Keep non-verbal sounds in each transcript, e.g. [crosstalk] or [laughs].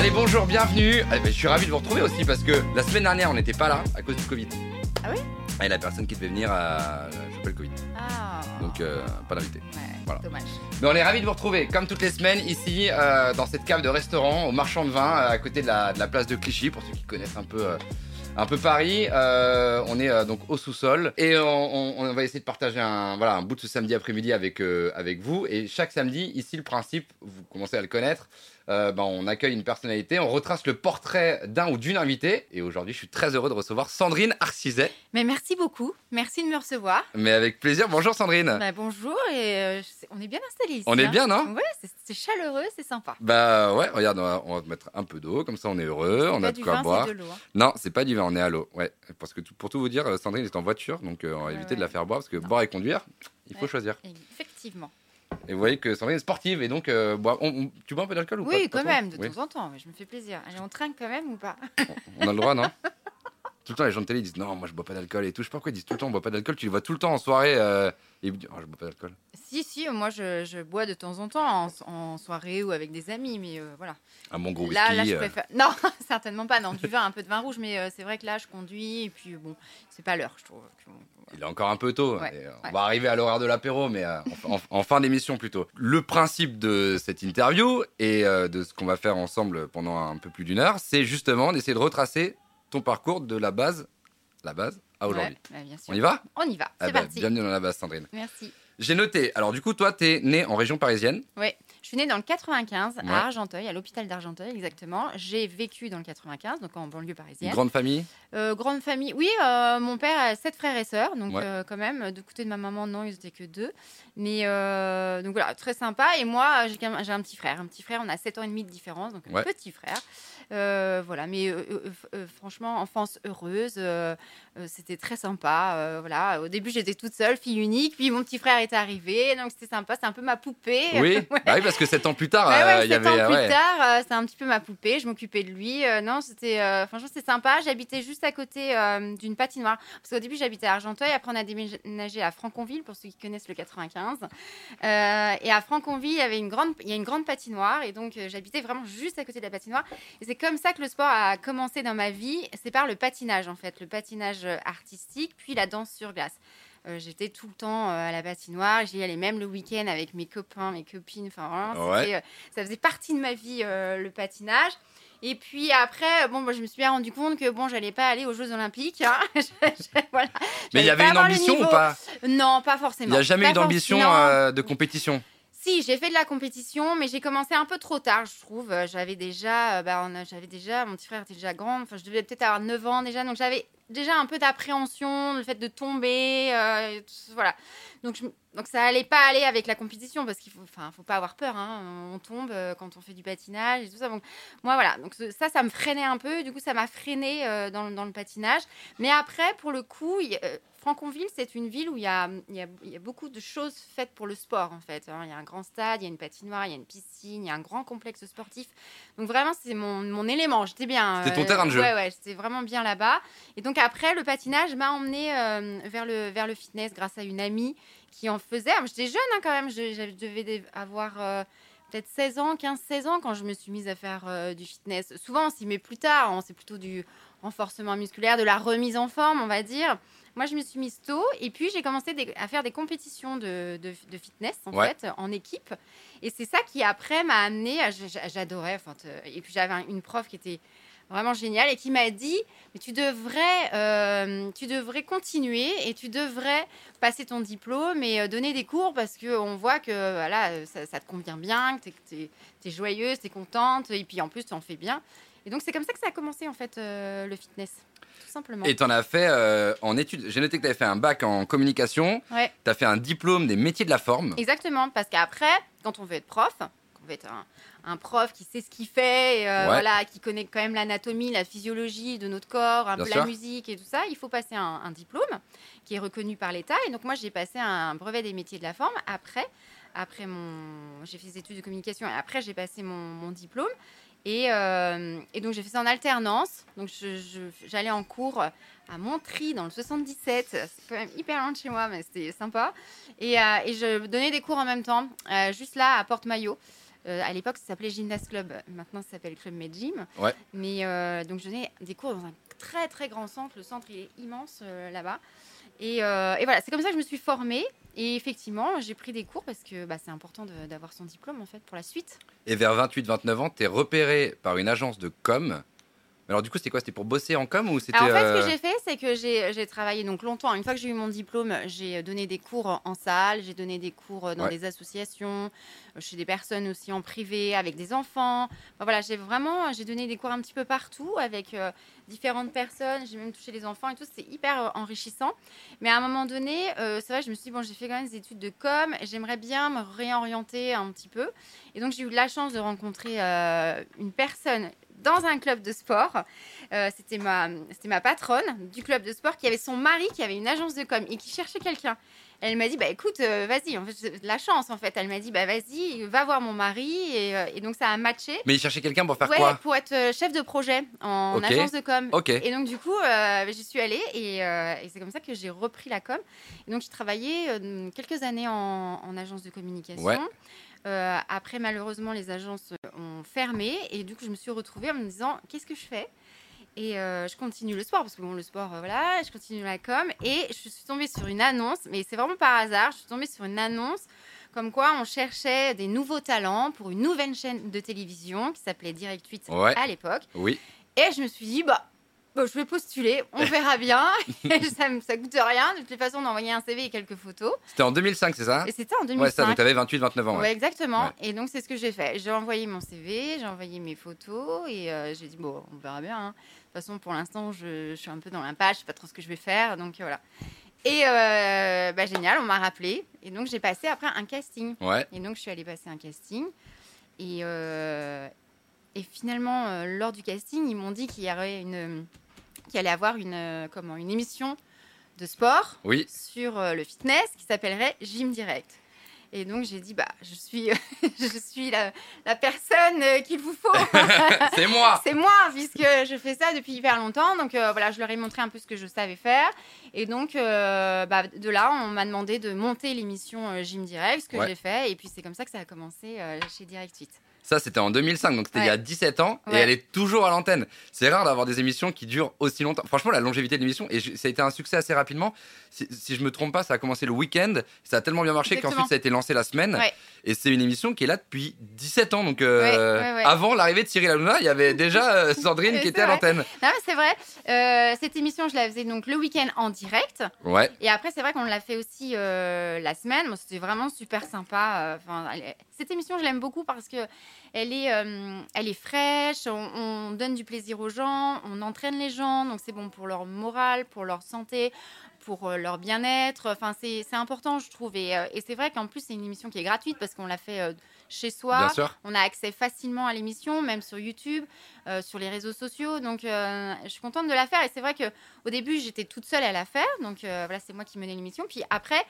Allez, bonjour, bienvenue. Ah, ben, je suis ravi de vous retrouver aussi parce que la semaine dernière, on n'était pas là à cause du Covid. Ah oui? Et la personne qui devait venir a chopé le Covid. Ah. Donc, euh, pas d'invité. Ouais, voilà. dommage. Mais on est ravis de vous retrouver, comme toutes les semaines, ici, euh, dans cette cave de restaurant, au marchand de vin, à côté de la, de la place de Clichy, pour ceux qui connaissent un peu. euh, un peu Paris, Euh, on est euh, donc au sous-sol et on, on- on va essayer de partager un, voilà, un bout de ce samedi après-midi avec, euh, avec vous. Et chaque samedi, ici, le principe, vous commencez à le connaître, euh, ben, on accueille une personnalité, on retrace le portrait d'un ou d'une invitée. Et aujourd'hui, je suis très heureux de recevoir Sandrine Arcizet. Mais merci beaucoup. Merci de me recevoir. Mais avec plaisir. Bonjour Sandrine. Bah, bonjour et euh, on est bien installés ici. On est hein. bien, non? Ouais, c'est- chaleureux, c'est sympa. Bah ouais, regarde, on va, on va mettre un peu d'eau, comme ça on est heureux, on a de quoi vin, boire. de hein. Non, c'est pas du vin, on est à l'eau. Ouais, parce que pour tout vous dire, euh, Sandrine est en voiture, donc euh, on va Ouais, éviter de la faire boire parce que Non. boire et conduire, il faut Ouais. choisir. Effectivement. Et vous voyez que Sandrine est sportive et donc euh, boire- on- on- tu bois un peu d'alcool ou pas Oui, quand même, de Oui. temps en temps. mais Je me fais plaisir. Allez, on trinque quand même ou pas? On a le droit, non? [laughs] Tout le temps, les gens de télé disent non, moi je bois pas d'alcool et tout. Je sais pas pourquoi ils disent tout le temps on boit pas d'alcool. Tu les vois tout le temps en soirée euh, et ils disent oh, je bois pas d'alcool. Si, si, moi je, je bois de temps en temps en, en soirée ou avec des amis, mais euh, voilà. Un bon gros whisky. Là, là, je euh, préfère. [laughs] Non, [laughs] certainement pas. Non, du vin, un peu de vin rouge, mais euh, c'est vrai que là, je conduis et puis bon, c'est pas l'heure, je trouve. Il est encore un peu tôt. Ouais, et, euh, On va arriver à l'horaire de l'apéro, mais en, en- en fin d'émission plutôt. Le principe de cette interview et de ce qu'on va faire ensemble pendant un peu plus d'une heure, c'est justement d'essayer de retracer ton parcours de la base, la base à aujourd'hui. Ouais. On y va? On y va. Ah bah, parti. Bienvenue dans la base, Sandrine. Merci. J'ai noté. Alors du coup, toi, t'es né en région parisienne. Ouais, je suis née dans le 95 Ouais. à Argenteuil, à l'hôpital d'Argenteuil exactement. J'ai vécu dans le 95, donc en banlieue parisienne. grande famille? Euh, grande famille. Oui, euh, mon père a sept frères et sœurs, donc Ouais. euh, quand même. Du côté de ma maman, non, ils étaient que deux. Mais donc voilà, très sympa. Et moi, j'ai un petit frère. Un petit frère, on a 7 ans et demi de différence, donc un petit frère. Euh, voilà, mais euh, euh, franchement, enfance heureuse. c'était très sympa. voilà, au début, j'étais toute seule, fille unique. Puis mon petit frère est arrivé, donc c'était sympa. C'est un peu ma poupée. Oui. [laughs] Ouais. Bah oui, parce que sept ans plus tard, ouais, il y sept avait. ans plus tard, c'est un petit peu ma poupée. Je m'occupais de lui. Non, c'était franchement c'était sympa. J'habitais juste à côté d'une patinoire parce qu'au début j'habitais à Argenteuil. Après on a déménagé à Franconville pour ceux qui connaissent le 95. Euh, et à Franconville il y avait une grande il y a une grande patinoire et donc j'habitais vraiment juste à côté de la patinoire. Et c'est comme ça que le sport a commencé dans ma vie. C'est par le patinage en fait, le patinage euh, artistique puis la danse sur glace. Euh, J'étais tout le temps euh, à la patinoire, j'y allais même le week-end avec mes copains, mes copines. Enfin, vraiment, Ouais. c'était, euh, ça faisait partie de ma vie, le patinage. Et puis après, bon, moi, je me suis bien rendu compte que bon, j'allais pas aller aux Jeux Olympiques. hein. [laughs] Je- je- voilà. Mais il y avait une ambition ou pas? Non, pas Il forcément. n'y a jamais Pas eu d'ambition de compétition. Si, j'ai fait de la compétition, mais j'ai commencé un peu trop tard, je trouve. Euh, J'avais déjà, euh, bah, j'avais déjà, mon petit frère était déjà grand. Enfin, je devais peut-être avoir 9 ans déjà, donc j'avais déjà un peu d'appréhension, le fait de tomber, euh, voilà. Donc, je- donc ça allait pas aller avec la compétition parce qu'il faut, enfin, faut pas avoir peur. hein. On tombe euh, quand on fait du patinage et tout ça. Donc, moi, voilà. Donc ça, ça me freinait un peu. Du coup, ça m'a freiné euh, dans, le- dans le patinage. Mais après, pour le coup, y euh, Franconville, c'est une ville où il y, y y a beaucoup de choses faites pour le sport, en fait. hein. Il y a un grand stade, il y a une patinoire, il y a une piscine, il y a un grand complexe sportif. Donc vraiment, c'est mon, mon élément. J'étais bien. C'était ton terrain de jeu. Ouais, ouais, j'étais vraiment bien là-bas. Et donc après, le patinage m'a emmené vers, le, vers le fitness grâce à une amie qui en faisait. Ah, J'étais jeune hein, quand même, je, je devais avoir euh, peut-être 16 ans, 15-16 ans quand je me suis mise à faire euh, du fitness. Souvent, on s'y met plus tard, c'est plutôt du renforcement musculaire, de la remise en forme, on va dire. Moi, je me suis mise tôt et puis j'ai commencé des- à faire des compétitions de, de- de fitness en Ouais. fait, en équipe. Et c'est ça qui après m'a amené. J'adorais. enfin, Et puis j'avais un- une prof qui était vraiment géniale et qui m'a dit mais tu devrais, euh, tu devrais continuer et tu devrais passer ton diplôme et euh, donner des cours parce que on voit que voilà, ça, ça te convient bien, que tu es, joyeuse, tu es contente et puis en plus tu en fais bien. Et donc c'est comme ça que ça a commencé en fait euh, le fitness, tout simplement. Et t'en as fait euh, en études. J'ai noté que t'avais fait un bac en communication. Ouais. T'as fait un diplôme des métiers de la forme. Exactement, parce qu'apraprès, quand on veut être prof, quand on veut être un, un prof qui sait ce qu'il fait, et, euh, Ouais. voilà, qui connaît quand même l'anatomie, la physiologie de notre corps, un Bien peu sûr. la musique et tout ça, il faut passer un, un diplôme qui est reconnu par l'État. Et donc moi, j'ai passé un brevet des métiers de la forme après. Après mon, j'ai fait des études de communication et après j'ai passé mon, mon diplôme. Et, euh, et donc j'ai fait ça en alternance. Donc j'allais en cours à Montry dans le 77. C'est quand même hyper loin de chez moi, mais c'était sympa. Et, euh, et je donnais des cours en même temps, euh, juste là à Porte-Maillot. Euh, à l'époque, ça s'appelait Gymnast Club. Maintenant, ça s'appelle Club Med Gym. Ouais. Mais euh, donc, je donnais des cours dans un très très grand centre. Le centre il est immense euh, là-bas. Et, et voilà, c'est comme ça que je me suis formée. Et effectivement, j'ai pris des cours parce que bah, c'est important d'avoir son diplôme en fait pour la suite. Et vers 28-29 ans, t'es repéré par une agence de com. Alors du coup, c'était quoi? C'était pour bosser en com ou c'était en fait, euh, ce que j'ai fait, c'est que j'ai travaillé donc longtemps. Une fois que j'ai eu mon diplôme, j'ai donné des cours en salle, j'ai donné des cours dans Ouais. des associations, euh, chez des personnes aussi en privé, avec des enfants. Enfin, voilà, j'ai vraiment j'ai donné des cours un petit peu partout avec euh, différentes personnes. J'ai même touché les enfants et tout. C'est hyper euh, enrichissant. Mais à un moment donné, euh, c'est vrai, je me suis dit bon, j'ai fait quand même des études de com. J'aimerais bien me réorienter un petit peu. Et donc j'ai eu la chance de rencontrer euh, une personne dans un club de sport. Euh, c'était ma, c'était ma patronne du club de sport qui avait son mari qui avait une agence de com et qui cherchait quelqu'un. Elle m'a dit bah écoute euh, vas-y en fait de la chance en fait elle m'a dit bah vas-y va voir mon mari et, euh, et donc ça a matché Mais il cherchait quelqu'un pour faire ouais, quoi pour être chef de projet en agence de com Ok. et donc du coup euh, j'y suis allée et, et c'est comme ça que j'ai repris la com et donc j'ai travaillé quelques années en, en agence de communication Ouais. Euh, après malheureusement les agences ont fermé et du coup je me suis retrouvée en me disant qu'est-ce que je fais? Et euh, je continue le sport parce que bon le sport euh, voilà je continue la com et je suis tombée sur une annonce mais c'est vraiment par hasard je suis tombée sur une annonce comme quoi on cherchait des nouveaux talents pour une nouvelle chaîne de télévision qui s'appelait Direct 8 Ouais. à l'époque Oui. et je me suis dit bah bah, je vais postuler, on [laughs] verra bien. [laughs] Ça, ça coûte rien. De toute façon, on envoyait un CV et quelques photos. C'était en 2005, c'est ça? Et c'était en 2005. Ouais, ça. Donc t'avais 28-29 ans. Ouais, Ouais. exactement. Ouais. Et donc, c'est ce que j'ai fait. J'ai envoyé mon CV, j'ai envoyé mes photos et euh, j'ai dit, bon, on verra bien. hein. De toute façon, pour l'instant, je, je suis un peu dans l'impasse, je sais pas trop ce que je vais faire. Donc, voilà. Et euh, bah, génial, on m'a rappelé. Et donc, j'ai passé après un casting. Ouais. Et donc, je suis allée passer un casting. Et, euh, et finalement, euh, lors du casting, ils m'ont dit qu'il y aurait une, qu'il allait avoir une, euh, comment, une émission de sport Oui. sur euh, le fitness qui s'appellerait Gym Direct. Et donc, j'ai dit, bah, je suis, [laughs] je suis la, la personne qu'il vous faut. [laughs] c'est moi. C'est moi, puisque je fais ça depuis hyper longtemps. Donc euh, voilà, je leur ai montré un peu ce que je savais faire. Et donc, euh, bah, de là, on m'a demandé de monter l'émission Gym Direct, ce que Ouais. j'ai fait. Et puis, c'est comme ça que ça a commencé euh, chez Direct 8. Ça, c'était en 2005, donc c'était il y a 17 ans, et elle est toujours à l'antenne. C'est rare d'avoir des émissions qui durent aussi longtemps. Franchement, la longévité de l'émission, et je- ça a été un succès assez rapidement. Si, si je me trompe pas, ça a commencé le week-end, ça a tellement bien marché qu'ensuite ça a été lancé la semaine. Ouais. Et c'est une émission qui est là depuis 17 ans, donc euh, avant l'arrivée de Cyril Hanouna, il y avait déjà euh, [laughs] Sandrine qui était à l'antenne. C'est vrai. Euh, cette émission, je la faisais donc le week-end en direct. Ouais, Et après, c'est vrai qu'on l'a fait aussi la semaine. Bon, C'était vraiment super sympa. Enfin, cette émission, je l'aime beaucoup parce que elle est, euh, elle est fraîche. On, on donne du plaisir aux gens, on entraîne les gens, donc c'est bon pour leur morale, pour leur santé, pour euh, leur bien-être. Enfin, c'est important, je trouve. Et, euh, et c'est vrai qu'en plus, c'est une émission qui est gratuite parce qu'on l'a fait chez soi. On a accès facilement à l'émission, même sur YouTube, euh, sur les réseaux sociaux. Donc, euh, je suis contente de la faire. Et c'est vrai que au début, j'étais toute seule à la faire. Donc, euh, voilà, c'est moi qui menais l'émission. Puis après,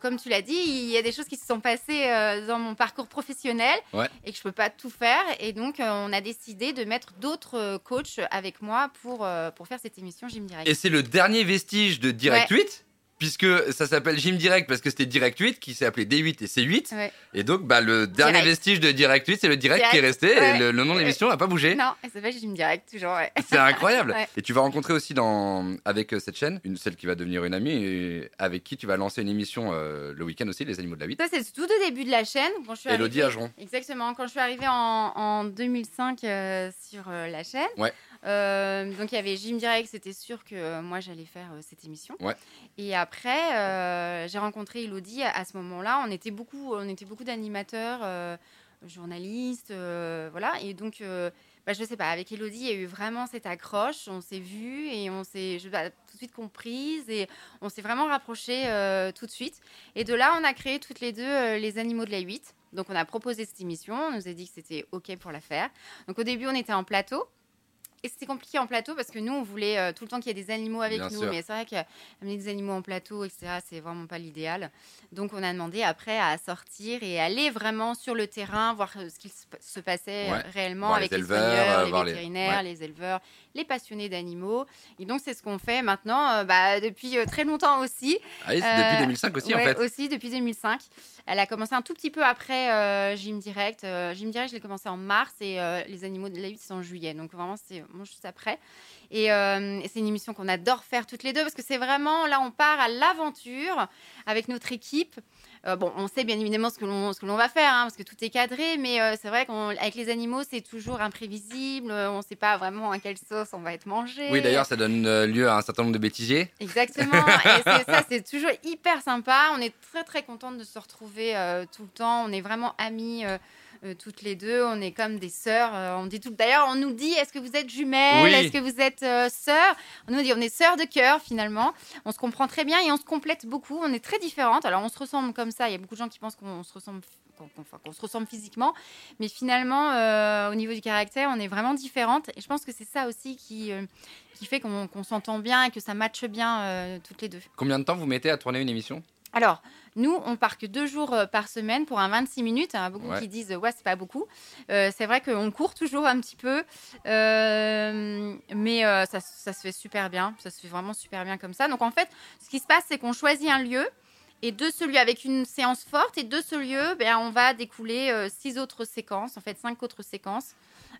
comme tu l'as dit, il y a des choses qui se sont passées dans mon parcours professionnel Ouais. et que je peux pas tout faire. Et donc, on a décidé de mettre d'autres coachs avec moi pour, pour faire cette émission Direct. Et c'est le dernier vestige de Direct 8, puisque ça s'appelle Gym Direct parce que c'était Direct 8 qui s'est appelé D8 et C8. Ouais. Et donc, bah, le dernier Direct. vestige de Direct 8, c'est le Direct, qui est resté. Et le, le nom de l'émission n'a pas bougé. Non, elle s'appelle Gym Direct, toujours. Ouais. C'est incroyable. [laughs] Et tu vas rencontrer aussi dans, avec euh, cette chaîne, une, celle qui va devenir une amie, et avec qui tu vas lancer une émission euh, le week-end aussi, Les Animaux de la 8. Ça, c'est tout au début de la chaîne. Quand je suis Elodie arrivée- Ageron. Exactement. Quand je suis arrivée en, en 2005 euh, sur euh, la chaîne, Ouais. Euh, donc il y avait Gym Direct, c'était sûr que euh, moi j'allais faire euh, cette émission. Ouais. Et après, j'ai rencontré Elodie à, à ce moment-là. On était beaucoup, on était beaucoup d'animateurs, journalistes, voilà. Et donc, bah, je sais pas, avec Elodie, il y a eu vraiment cette accroche. On s'est vus et on s'est bah, tout de suite comprises et on s'est vraiment rapprochés tout de suite. Et de là, on a créé toutes les deux les animaux de la 8. Donc, on a proposé cette émission. On nous a dit que c'était OK pour la faire. Donc, au début, on était en plateau. Et c'était compliqué en plateau parce que nous, on voulait euh, tout le temps qu'il y ait des animaux avec Bien nous. sûr. Mais c'est vrai qu'amener des animaux en plateau, etc., c'est vraiment pas l'idéal. Donc, on a demandé après à sortir et aller vraiment sur le terrain, voir euh, ce qu'il se passait Ouais. euh, réellement Voir avec les les, éleveurs, soigneurs, les vétérinaires, ouais. les éleveurs, les passionnés d'animaux. Et donc, c'est ce qu'on fait maintenant euh, bah, depuis euh, très longtemps aussi. Ah oui, depuis 2005 aussi, en fait. aussi depuis 2005. Elle a commencé un tout petit peu après euh, Gym Direct. Euh, Gym Direct, je l'ai commencé en mars et euh, Les Animaux de la 8, c'est en juillet. Donc vraiment, c'est juste après. Et c'est une émission qu'on adore faire toutes les deux parce que c'est vraiment, là, on part à l'aventure avec notre équipe. Euh, bon, on sait bien évidemment ce que l'on ce que l'on va faire, hein, parce que tout est cadré, mais euh, c'est vrai qu'avec les animaux, c'est toujours imprévisible. euh, On ne sait pas vraiment à quelle sauce on va être mangé. Oui, d'ailleurs, ça donne lieu à un certain nombre de bêtisiers. Exactement. [laughs] Et c'est- ça, c'est toujours hyper sympa. On est très très contente de se retrouver tout le temps. On est vraiment amis. Euh, toutes les deux, on est comme des sœurs. euh, on dit tout. D'ailleurs, on nous dit est-ce que vous êtes jumelles? Oui. Est-ce que vous êtes euh, sœurs? On nous dit on est sœurs de cœur finalement. On se comprend très bien et on se complète beaucoup. On est très différentes. Alors on se ressemble comme ça. Il y a beaucoup de gens qui pensent qu'on se ressemble, qu'on, se ressemble physiquement, mais finalement euh, au niveau du caractère, on est vraiment différentes. Et je pense que c'est ça aussi qui euh, qui fait qu'on, s'entend bien et que ça matche bien euh, toutes les deux. Combien de temps vous mettez à tourner une émission? Alors, nous, on part que deux jours euh, par semaine pour un 26 minutes. Il y en a beaucoup Ouais. qui disent, ouais, c'est pas beaucoup. Euh, c'est vrai qu'on court toujours un petit peu, euh, mais euh, ça, ça se fait super bien. Ça se fait vraiment super bien comme ça. Donc, en fait, ce qui se passe, c'est qu'on choisit un lieu. Et de ce lieu, avec une séance forte, et de ce lieu, ben, on va découler six autres séquences, en fait cinq autres séquences,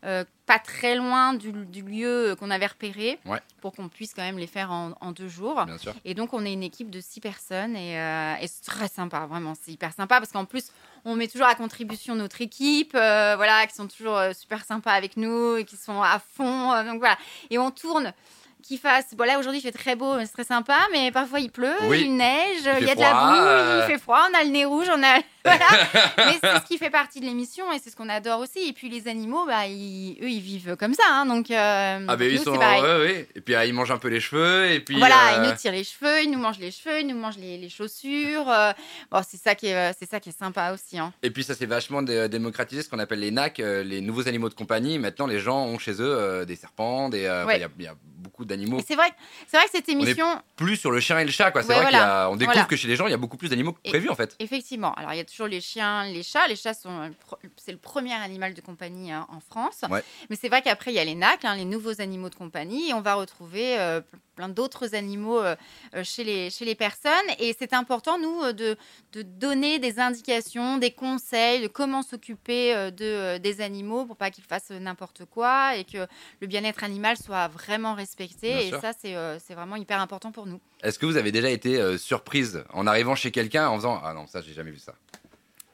euh, pas très loin du, du lieu qu'on avait repéré, Ouais. pour qu'on puisse quand même les faire en, en deux jours. Bien sûr. Et donc, on est une équipe de six personnes et, euh, et c'est très sympa, vraiment. C'est hyper sympa parce qu'en plus, on met toujours à contribution notre équipe, euh, voilà, qui sont toujours euh, super sympas avec nous et qui sont à fond. euh, donc voilà. Et on tourne. Qu'il fasse. Bon, là, aujourd'hui, il fait très beau, c'est très sympa, mais parfois il pleut, Oui. il neige, il, y a de la boue, euh. il fait froid, on a le nez rouge, on a. Voilà. [laughs] mais c'est ce qui fait partie de l'émission et c'est ce qu'on adore aussi. Et puis, les animaux, bah, ils- eux, ils vivent comme ça. hein, donc, euh, Ah, ben ils sont. Ouais, ouais. Et puis, euh, ils mangent un peu les cheveux. Et puis. Voilà, euh, ils nous tirent les cheveux, ils nous mangent les cheveux, ils nous mangent les, les chaussures. euh, bon, c'est ça qui est, euh, c'est ça qui est sympa aussi. Hein. Et puis, ça s'est vachement dé- démocratisé, ce qu'on appelle les NAC, euh, les nouveaux animaux de compagnie. Maintenant, les gens ont chez eux euh, des serpents, des. euh, Ouais. Il y a- il y, a beaucoup d'animaux. C'est vrai, c'est vrai que cette est émission, Plus sur le chien et le chat, quoi. C'est Ouais, vrai voilà. qu'on découvre Voilà. que chez les gens, il y a beaucoup plus d'animaux que Et- prévu, en fait. effectivement, alors il y a toujours les chiens, les chats. Les chats sont, euh, c'est le premier animal de compagnie hein, en France. Ouais. Mais c'est vrai qu'après il y a les NAC, hein, les nouveaux animaux de compagnie, et on va retrouver euh, plein d'autres animaux euh, chez les chez les personnes. Et c'est important nous de de donner des indications, des conseils de comment s'occuper euh, de des animaux pour pas qu'ils fassent n'importe quoi et que le bien-être animal soit vraiment respecté. Bien et sûr. ça c'est vraiment hyper important pour nous. Est-ce que vous avez déjà été surprise en arrivant chez quelqu'un en faisant Ah non, ça, j'ai jamais vu ça.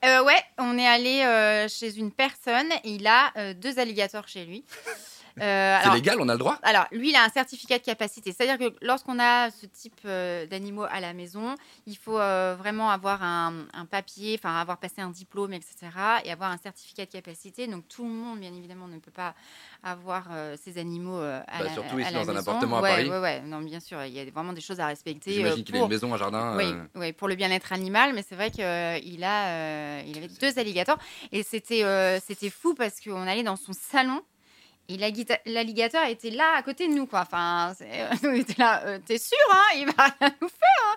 Euh, ouais, on est allé euh, chez une personne et il a euh, deux alligators chez lui. Euh, C'est légal, on a le droit alors, lui, il a un certificat de capacité. C'est-à-dire que lorsqu'on a ce type euh, d'animaux à la maison, il faut euh, vraiment avoir un, un papier, enfin avoir passé un diplôme, etc. et avoir un certificat de capacité. Donc, tout le monde, bien évidemment, ne peut pas avoir euh, ces animaux à, Bah, la, surtout à ici la dans un appartement à ouais, Paris. Ouais, non, bien sûr, il y a vraiment des choses à respecter. J'imagine qu'il a une maison, un jardin. oui, oui, pour le bien-être animal, mais c'est vrai qu'il a, il avait deux alligators et c'était, c'était fou parce qu'on allait dans son salon et l'alliga- l'alligator était là à côté de nous, quoi. Enfin, on [laughs] était là, euh, t'es sûr, hein, il va rien nous faire. hein.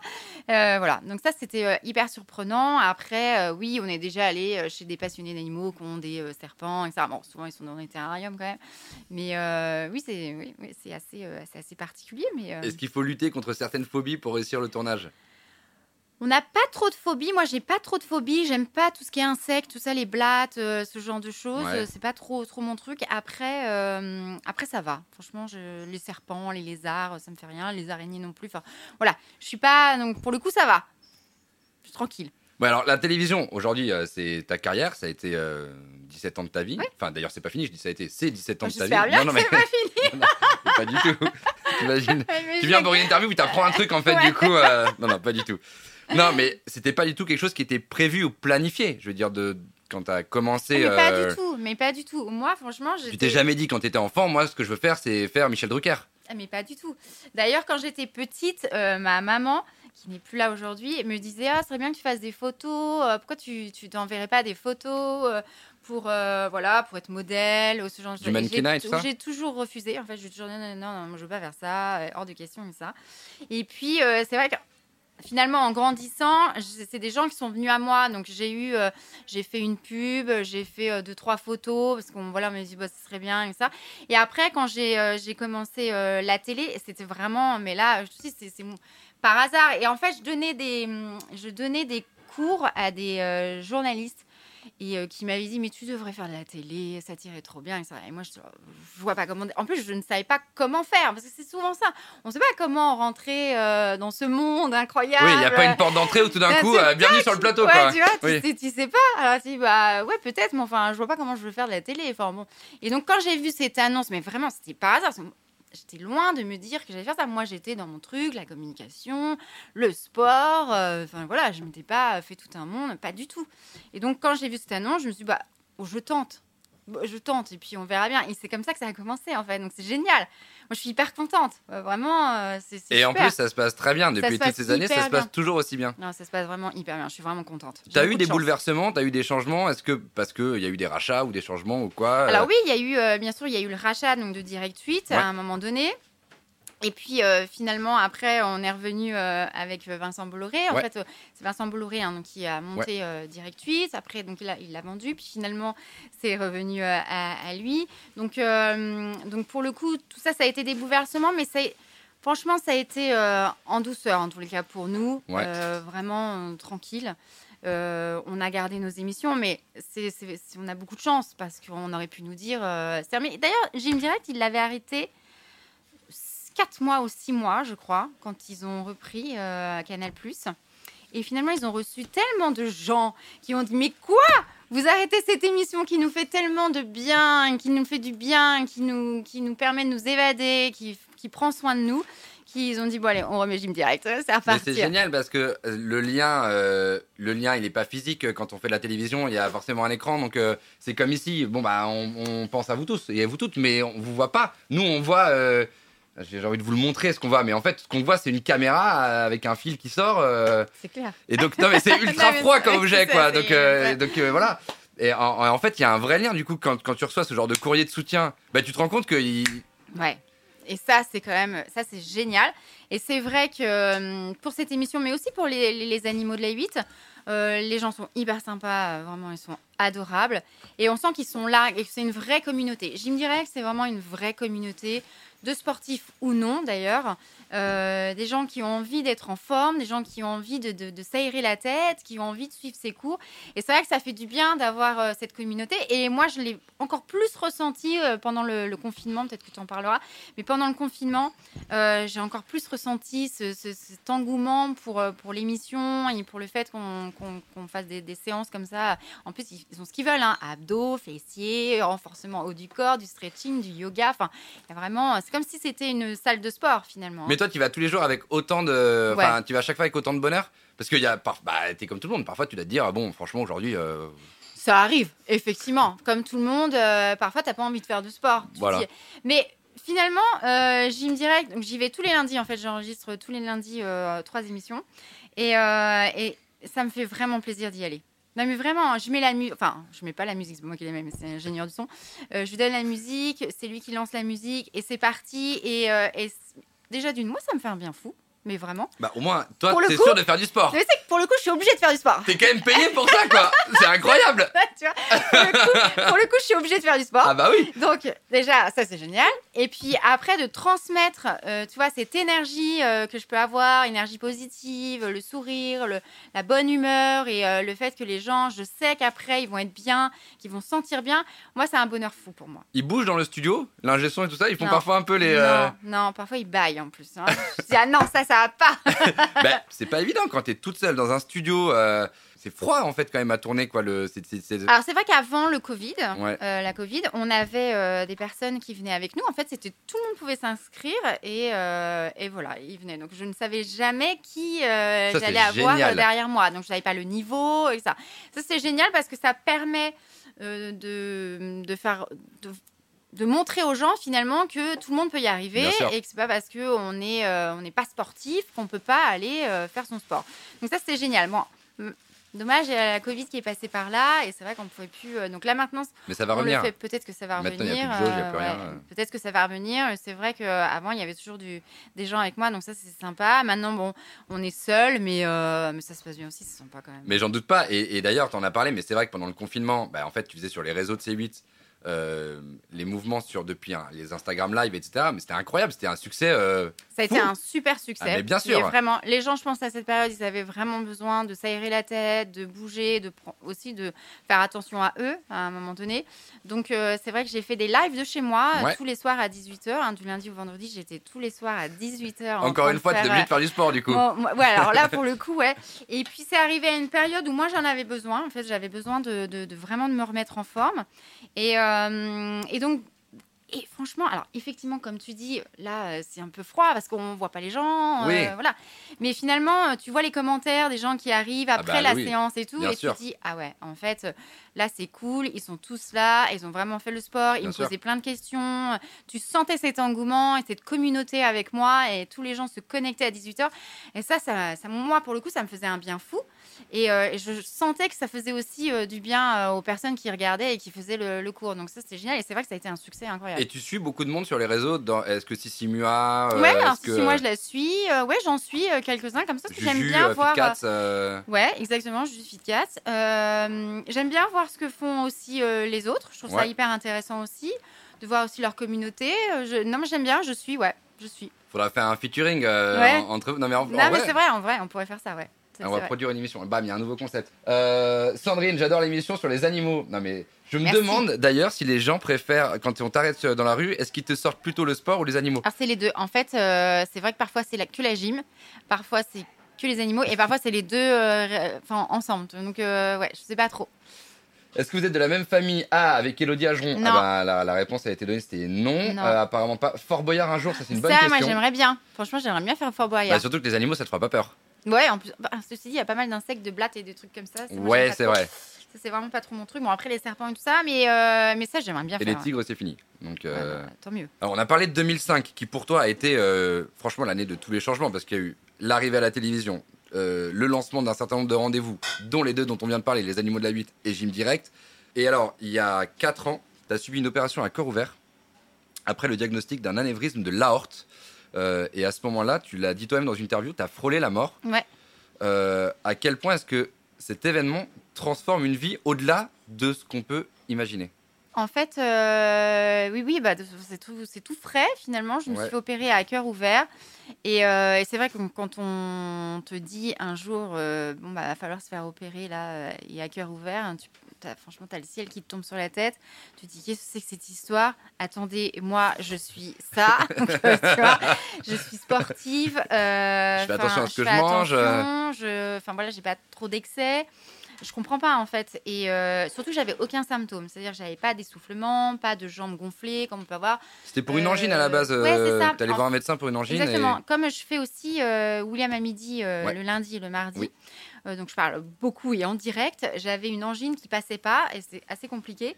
Euh, voilà, donc ça c'était euh, hyper surprenant. Après, euh, oui, on est déjà allé euh, chez des passionnés d'animaux qui ont des euh, serpents, etc. Bon, souvent ils sont dans des terrariums quand même, mais euh, oui, c'est, oui, assez, euh, assez particulier, mais. euh, Est-ce qu'il faut lutter contre certaines phobies pour réussir le tournage? On n'a pas trop de phobie. Moi, j'ai pas trop de phobie. J'aime pas tout ce qui est insectes, tout ça, les blattes, euh, ce genre de choses. Ouais. C'est pas trop, trop mon truc. Après, euh, après ça va. Franchement, je- les serpents, les lézards, ça me fait rien. Les araignées non plus. Enfin, voilà. Je suis pas. Donc, pour le coup, ça va. Je suis tranquille. Bon, alors, la télévision, aujourd'hui, euh, c'est ta carrière. Ça a été euh, 17 ans de ta vie. Ouais. Enfin, d'ailleurs, c'est pas fini. Je dis ça a été, c'est 17 ans de ta vie. Bien non, non, que c'est mais pas fini. [laughs] non, pas du tout. T'imagines [laughs] Tu viens pour une interview où t'apprends un truc, en fait, Ouais. du coup. euh, [laughs] Non, non, pas du tout. Non, mais c'était pas du tout quelque chose qui était prévu ou planifié. Je veux dire, de quand t'as commencé. Mais pas euh, du tout. Mais pas du tout. Moi, franchement, Tu t'es jamais dit quand t'étais enfant, moi, ce que je veux faire, c'est faire Michel Drucker. Ah, mais pas du tout. D'ailleurs, quand j'étais petite, euh, ma maman, qui n'est plus là aujourd'hui, me disait Ah, ce serait bien que tu fasses des photos. euh, pourquoi tu tu t'enverrais pas des photos euh, pour, euh, voilà, pour être modèle ou ce genre de choses J'ai- toujours refusé. En fait, j'ai toujours dit non, non, non, je veux pas faire ça, euh, hors de question, et ça. Et puis, euh, c'est vrai que. Finalement, en grandissant, c'est des gens qui sont venus à moi. Donc, j'ai eu, euh, j'ai fait une pub, j'ai fait euh, deux, trois photos parce qu'on voilà, on m'a dit, bah, ce serait bien et ça. Et après, quand j'ai euh, commencé la télé, c'était vraiment, mais là, je dis, c'est par hasard. Et en fait, je donnais des, je donnais des cours à des journalistes et euh, qui m'avaient dit mais tu devrais faire de la télé, ça tirait trop bien et ça. Et moi je, je vois pas comment. En plus je ne savais pas comment faire parce que c'est souvent ça. On sait pas comment rentrer euh, dans ce monde incroyable. Oui, il n'y a pas une porte d'entrée où tout d'un coup, euh, bienvenue sur le plateau. Ouais, quoi. tu vois, Oui. tu, sais, tu sais pas. Alors, tu dis, bah ouais, peut-être, mais enfin, je vois pas comment je veux faire de la télé. Enfin, bon. Et donc, quand j'ai vu cette annonce, mais vraiment, c'était par hasard. J'étais loin de me dire que j'allais faire ça. Moi, j'étais dans mon truc, la communication, le sport. euh, Enfin, voilà, je m'étais pas fait tout un monde, pas du tout. Et donc, quand j'ai vu cette annonce, je me suis dit, bah, oh, je tente. Bah, Je tente, et puis on verra bien. Et c'est comme ça que ça a commencé, en fait. Donc, c'est génial. Moi, je suis hyper contente. Euh, Vraiment, euh, c'est Et en plus, ça se passe très bien. Depuis toutes ces années, ça se passe bien. toujours aussi bien. Non, ça se passe vraiment hyper bien. Je suis vraiment contente. T'as eu de des bouleversements, t'as eu des changements? Est-ce que parce qu'il y a eu des rachats ou des changements ou quoi? Euh, Alors oui, il y a eu, euh, bien sûr, il y a eu le rachat donc, de Direct 8 Ouais. à un moment donné. Et puis euh, finalement, après, on est revenu euh, avec Vincent Bolloré. En Ouais. fait, euh, c'est Vincent Bolloré hein, donc, qui a monté euh, Direct 8. Après, donc, il l'a vendu. Puis finalement, c'est revenu euh, à, à lui. Donc, euh, donc pour le coup, tout ça, ça a été des bouleversements. Mais ça, franchement, ça a été euh, en douceur, en tous les cas, pour nous. Ouais. Euh, vraiment euh, tranquille. Euh, on a gardé nos émissions, mais c'est, on a beaucoup de chance parce qu'on aurait pu nous dire. euh. D'ailleurs, Jim Direct, il l'avait arrêté 4 mois ou 6 mois, je crois, quand ils ont repris euh, Canal. Et finalement, ils ont reçu tellement de gens qui ont dit Mais quoi? Vous arrêtez cette émission qui nous fait tellement de bien, qui nous fait du bien, qui nous, qui nous permet de nous évader, qui, qui prend soin de nous, qu'ils ont dit Bon, allez, on remet Jim Direct, c'est Mais reparti. c'est génial parce que euh, le lien, euh, le lien, il n'est pas physique. Quand on fait de la télévision, il y a forcément un écran. Donc euh, c'est comme ici. Bon bah, on, pense à vous tous et à vous toutes, mais on vous voit pas. Nous, on voit. euh, j'ai envie de vous le montrer ce qu'on voit, mais en fait, ce qu'on voit, c'est une caméra euh, avec un fil qui sort. euh, C'est clair. et donc, non, mais c'est [laughs] ultra Non, froid comme objet, quoi. Donc, euh, donc euh, voilà. Et en, en fait, il y a un vrai lien du coup quand, quand tu reçois ce genre de courrier de soutien. Bah, tu te rends compte que il- Ouais. Et ça, c'est quand même, ça, c'est génial. Et c'est vrai que pour cette émission, mais aussi pour les, les- animaux de la 8, euh, les gens sont hyper sympas, vraiment, ils sont adorables. Et on sent qu'ils sont là et que c'est une vraie communauté. Jim Direct, c'est vraiment une vraie communauté de sportifs ou non d'ailleurs, Euh, des gens qui ont envie d'être en forme, des gens qui ont envie de, de- s'aérer la tête, qui ont envie de suivre ses cours. Et c'est vrai que ça fait du bien d'avoir euh, cette communauté. Et moi, je l'ai encore plus ressenti euh, pendant le, confinement, peut-être que tu en parleras, mais pendant le confinement, j'ai encore plus ressenti ce- ce- cet engouement pour, pour l'émission et pour le fait qu'on fasse des, des séances comme ça. En plus, ils ont ce qu'ils veulent, hein, abdos, fessiers, renforcement haut du corps, du stretching, du yoga. Enfin, vraiment, c'est comme si c'était une salle de sport finalement. Mais toi, tu vas tous les jours avec autant de. Ouais. Tu vas à chaque fois avec autant de bonheur? Parce que y a par... bah, t'es comme tout le monde. Parfois, tu dois te dire, ah bon, franchement, aujourd'hui. euh, Ça arrive, effectivement. Comme tout le monde, euh, parfois, t'as pas envie de faire du sport. Voilà. dis- Mais finalement, euh, Direct, donc j'y vais tous les lundis. En fait, j'enregistre tous les lundis euh, trois émissions. Et, euh, et ça me fait vraiment plaisir d'y aller. Non, mais vraiment, je mets la musique. Enfin, je mets pas la musique, c'est moi qui la mets, mais c'est l'ingénieur du son. Euh, je lui donne la musique, c'est lui qui lance la musique, et c'est parti. Et, euh, et déjà, d'une, moi, ça me fait un bien fou. Mais vraiment. Bah, au moins, toi, t'es sûr de faire du sport. Mais c'est que pour le coup, je suis obligée de faire du sport. T'es quand même payé pour ça, quoi. [laughs] C'est incroyable. tu vois pour, le coup, pour le coup, je suis obligée de faire du sport. Ah bah oui. Donc déjà, ça c'est génial. Et puis après, de transmettre, euh, tu vois, cette énergie euh, que je peux avoir, énergie positive, le sourire, le- la bonne humeur et euh, le fait que les gens, je sais qu'après, ils vont être bien, qu'ils vont se sentir bien. Moi, c'est un bonheur fou pour moi. Ils bougent dans le studio, l'ingé et tout ça. Ils font Non. parfois un peu les. Non, non, parfois ils baillent en plus. hein. je dis, ah non, ça, ça va pas. [laughs] bah, c'est pas évident quand t'es toute seule dans un studio. euh, C'est froid en fait quand même à tourner quoi. Le. c'est- Alors c'est vrai qu'avant le Covid, Ouais. euh, la Covid, on avait euh, des personnes qui venaient avec nous. En fait, c'était tout le monde pouvait s'inscrire et, et voilà, ils venaient. Donc je ne savais jamais qui Ça, j'allais avoir derrière moi. Donc je savais pas le niveau et ça. Ça c'est génial parce que ça permet de, de faire de, de montrer aux gens finalement que tout le monde peut y arriver et que c'est pas parce que on est euh, on n'est pas sportif qu'on peut pas aller euh, faire son sport. Donc ça c'est génial. Bon. Dommage, il y a la Covid qui est passée par là et c'est vrai qu'on ne pouvait plus. euh, donc là maintenant, Mais ça va on revenir. Peut-être que ça va Maintenant, revenir. ouais. Peut-être que ça va revenir. C'est vrai qu'avant, il y avait toujours du, des gens avec moi, donc ça, c'est sympa. Maintenant, bon, on est seul, mais, mais ça se passe bien aussi, c'est sympa quand même. Mais j'en doute pas. Et, et d'ailleurs, t'en as parlé, mais c'est vrai que pendant le confinement, bah, en fait, tu faisais sur les réseaux de C8 euh, les mouvements sur depuis hein, les Instagram Live, etc. Mais c'était incroyable, c'était un succès. euh, Ça a été un super succès. Ah, mais bien Et sûr. vraiment, les gens, je pense, à cette période, ils avaient vraiment besoin de s'aérer la tête, de bouger, de aussi de faire attention à eux à un moment donné. Donc, euh, c'est vrai que j'ai fait des lives de chez moi Ouais. tous les soirs à 18h. du lundi au vendredi, j'étais tous les soirs à 18h. Encore une fois, tu obligé de faire du sport du coup. Bon, ouais, alors là, [laughs] pour le coup, ouais. Et puis, c'est arrivé à une période où moi, j'en avais besoin. En fait, j'avais besoin de, de- de vraiment de me remettre en forme. Et, et donc, et franchement, alors effectivement, comme tu dis, là, euh, c'est un peu froid parce qu'on voit pas les gens. euh, voilà. Mais finalement, euh, tu vois les commentaires des gens qui arrivent après bah la oui, séance et tout. bien et sûr. tu te dis, ah ouais, en fait, euh, là, c'est cool. Ils sont tous là. Ils ont vraiment fait le sport. Ils Bien me sûr. posaient plein de questions. Tu sentais cet engouement et cette communauté avec moi. Et tous les gens se connectaient à 18h. Et ça, ça, ça, moi, pour le coup, ça me faisait un bien fou. Et, euh, et je sentais que ça faisait aussi euh, du bien euh, aux personnes qui regardaient et qui faisaient le, le cours. Donc ça, c'était génial. Et c'est vrai que ça a été un succès incroyable. Et tu suis beaucoup de monde sur les réseaux. Dans... Est-ce que Sissi Mua ouais, alors est-ce si, que je la suis. ouais, j'en suis quelques-uns comme ça. J'aime bien voir. Fit Cats, euh, Ouais, exactement, je suis FitCat. J'aime bien voir ce que font aussi les autres. Je trouve ça hyper intéressant aussi. De voir aussi leur communauté. Je- Non, mais j'aime bien, je suis, ouais, je suis. Faudra faire un featuring Ouais. entre. Non mais en, non, mais c'est vrai, en vrai, on pourrait faire ça, ouais. On va vrai. produire une émission. Bam, il y a un nouveau concept. Euh, Sandrine, j'adore l'émission sur les animaux. Non mais je me Merci. demande d'ailleurs si les gens préfèrent quand on t'arrête dans la rue, est-ce qu'ils te sortent plutôt le sport ou les animaux? Alors, c'est les deux. En fait, euh, c'est vrai que parfois, c'est la- que la gym. Parfois, c'est que les animaux. Et parfois, c'est les deux euh, ensemble. Donc, ouais, je sais pas trop. Est-ce que vous êtes de la même famille? Ah, avec Elodie Ageron Non. Ah bah, la, la réponse a été donnée, c'était non. Non. Euh, apparemment pas. Fort Boyard un jour, ça c'est une bonne ça, moi, question. j'aimerais bien. Franchement, j'aimerais bien faire Fort Bah, Boyard. surtout que les animaux, ça te fera pas peur. Ouais, en plus, bah, ceci dit, il y a pas mal d'insectes, de blattes et des trucs comme ça. Ça, moi, ouais, c'est trop. vrai. Ça, c'est vraiment pas trop mon truc. Bon, après, les serpents et tout ça, mais, euh, mais ça, j'aimerais bien Et faire. les tigres, c'est fini. Donc, euh, Ouais, bah, tant mieux. Alors, on a parlé de 2005, qui pour toi a été euh, franchement l'année de tous les changements, parce qu'il y a eu l'arrivée à la télévision, le lancement d'un certain nombre de rendez-vous, dont les deux dont on vient de parler, les animaux de la 8 et Gym Direct. Et alors, il y a 4 ans, tu as subi une opération à cœur ouvert, après le diagnostic d'un anévrisme de l'aorte. Euh, et à ce moment-là, tu l'as dit toi-même dans une interview, tu as frôlé la mort. Ouais. Euh, à quel point est-ce que cet événement transforme une vie au-delà de ce qu'on peut imaginer? En fait, euh, oui, oui, bah, c'est tout, frais finalement. Je me Ouais. suis opérer à cœur ouvert. Et, euh, et c'est vrai que quand on te dit un jour, euh, bon, bah, va falloir se faire opérer là, et à cœur ouvert, hein, tu, as, franchement, tu as le ciel qui te tombe sur la tête. Tu te dis, qu'est-ce que c'est que cette histoire? Attendez, moi, je suis ça. [laughs] [laughs] Donc, euh, tu vois, je suis sportive. euh, Je fais attention à ce que je fais mange, euh. je- Enfin, voilà, j'ai pas trop d'excès. Je comprends pas en fait. Et euh, surtout, j'avais aucun symptôme. C'est-à-dire, j'avais pas d'essoufflement, pas de jambes gonflées, comme on peut avoir. C'était pour une angine à la base. ouais, c'est ça. tu allais En- voir un médecin pour une angine. Exactement. et- Comme je fais aussi William à midi Ouais. le lundi et le mardi. Oui. Euh, donc, je parle beaucoup et en direct. J'avais une angine qui passait pas et c'est assez compliqué.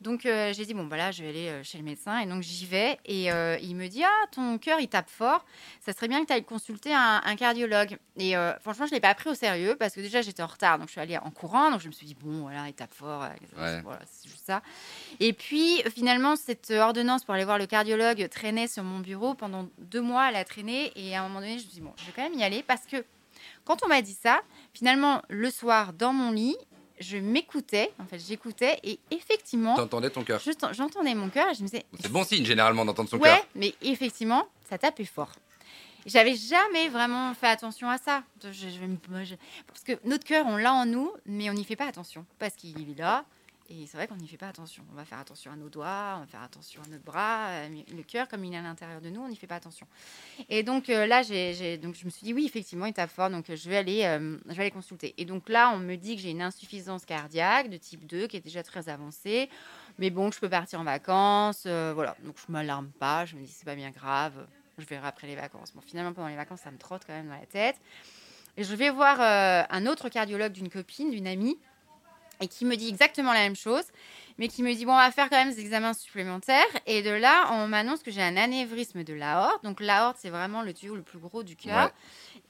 Donc, euh, j'ai dit, bon, bah là, je vais aller euh, chez le médecin. Et donc, j'y vais. Et euh, il me dit, ah, ton cœur, il tape fort. Ça serait bien que tu ailles consulter un, un cardiologue. Et franchement, je ne l'ai pas pris au sérieux parce que déjà, j'étais en retard. Donc, je suis allée en courant. Donc, je me suis dit, bon, voilà, il tape fort. Ouais. Voilà, c'est juste ça. Et puis, finalement, cette ordonnance pour aller voir le cardiologue traînait sur mon bureau pendant deux mois. Elle a traîné. Et à un moment donné, je me suis dit, bon, je vais quand même y aller parce que quand on m'a dit ça, finalement, le soir, dans mon lit, je m'écoutais. En fait, j'écoutais. Et effectivement, T'entendais ton cœur. je- j'entendais mon cœur et je me disais, C'est bon signe généralement d'entendre son ouais, cœur. mais effectivement, ça tapait fort. J'avais jamais vraiment fait attention à ça. Je- je- je- moi, je- parce que notre cœur, on l'a en nous, mais on n'y fait pas attention. Parce qu'il est là. Et c'est vrai qu'on n'y fait pas attention. On va faire attention à nos doigts, on va faire attention à notre bras. Le cœur, comme il est à l'intérieur de nous, on n'y fait pas attention. Et donc euh, là, j'ai, donc je me suis dit, oui, effectivement, il tape fort. Donc euh, je vais, aller, euh, je vais aller consulter. Et donc là, on me dit que j'ai une insuffisance cardiaque de type 2 qui est déjà très avancée. Mais bon, je peux partir en vacances. voilà. Donc je m'alarme pas. Je me dis, c'est pas bien grave. Je verrai après les vacances. Bon, finalement, pendant les vacances, ça me trotte quand même dans la tête. Et je vais voir un autre cardiologue d'une copine, d'une amie, et qui me dit exactement la même chose, mais qui me dit bon, on va faire quand même des examens supplémentaires. Et de là, on m'annonce que j'ai un anévrisme de l'aorte. Donc l'aorte, c'est vraiment le tuyau le plus gros du cœur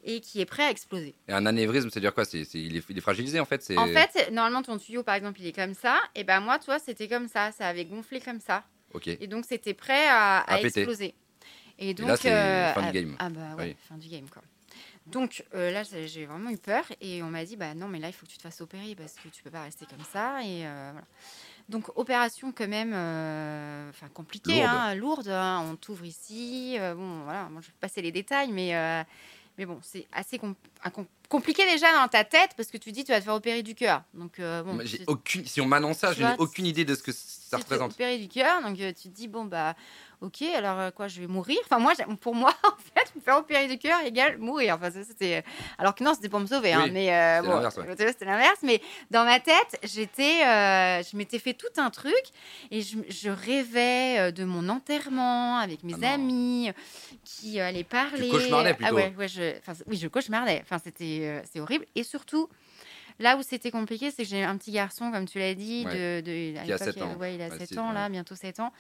et qui est prêt à exploser. Et un anévrisme, c'est-à-dire quoi? C'est, c'est- il, est, il est fragilisé en fait. C'est... En fait, normalement, ton tuyau, par exemple, il est comme ça. Et ben moi, toi, c'était comme ça. Ça avait gonflé comme ça. Ok. Et donc, c'était prêt à, à À péter. exploser. Et donc, là, c'est fin du ah- game. Ah bah ouais, Oui. fin du game quoi. Donc euh, là, j'ai vraiment eu peur et on m'a dit bah non, mais là, il faut que tu te fasses opérer parce que tu peux pas rester comme ça. Et euh, voilà. Donc opération quand même, euh, enfin compliquée, Lourde. hein, lourde. hein. On t'ouvre ici. bon, voilà, moi je vais passer les détails, mais mais bon, c'est assez com- compliqué déjà dans ta tête parce que tu dis tu vas te faire opérer du cœur. Donc euh, bon, aucune... Si on m'annonce ça, je n'ai aucune idée de ce que ça tu te fais représente. opérer du cœur, donc euh, tu te dis bon bah ok, alors euh, quoi, je vais mourir? Enfin moi, pour moi [laughs] en fait, me faire opérer du cœur égale mourir. Enfin ça, c'était alors que non, c'était pour me sauver. hein, mais euh, c'était bon, l'inverse, tu c'était. Mais dans ma tête, j'étais, euh, je m'étais fait tout un truc et je, je rêvais euh, de mon enterrement avec mes Ah amis euh, qui euh, allaient parler. cauchemardais Ah plutôt. ouais, ouais, je, oui, je cauchemardais. Enfin c'était, euh, c'est horrible et surtout. Là où c'était compliqué, c'est que j'ai un petit garçon, comme tu l'as dit, Ouais. de, de, à Qui a l'époque, 7 ans. Ouais, il a Ouais, 7 c'est- ans, là, bientôt 7 ans.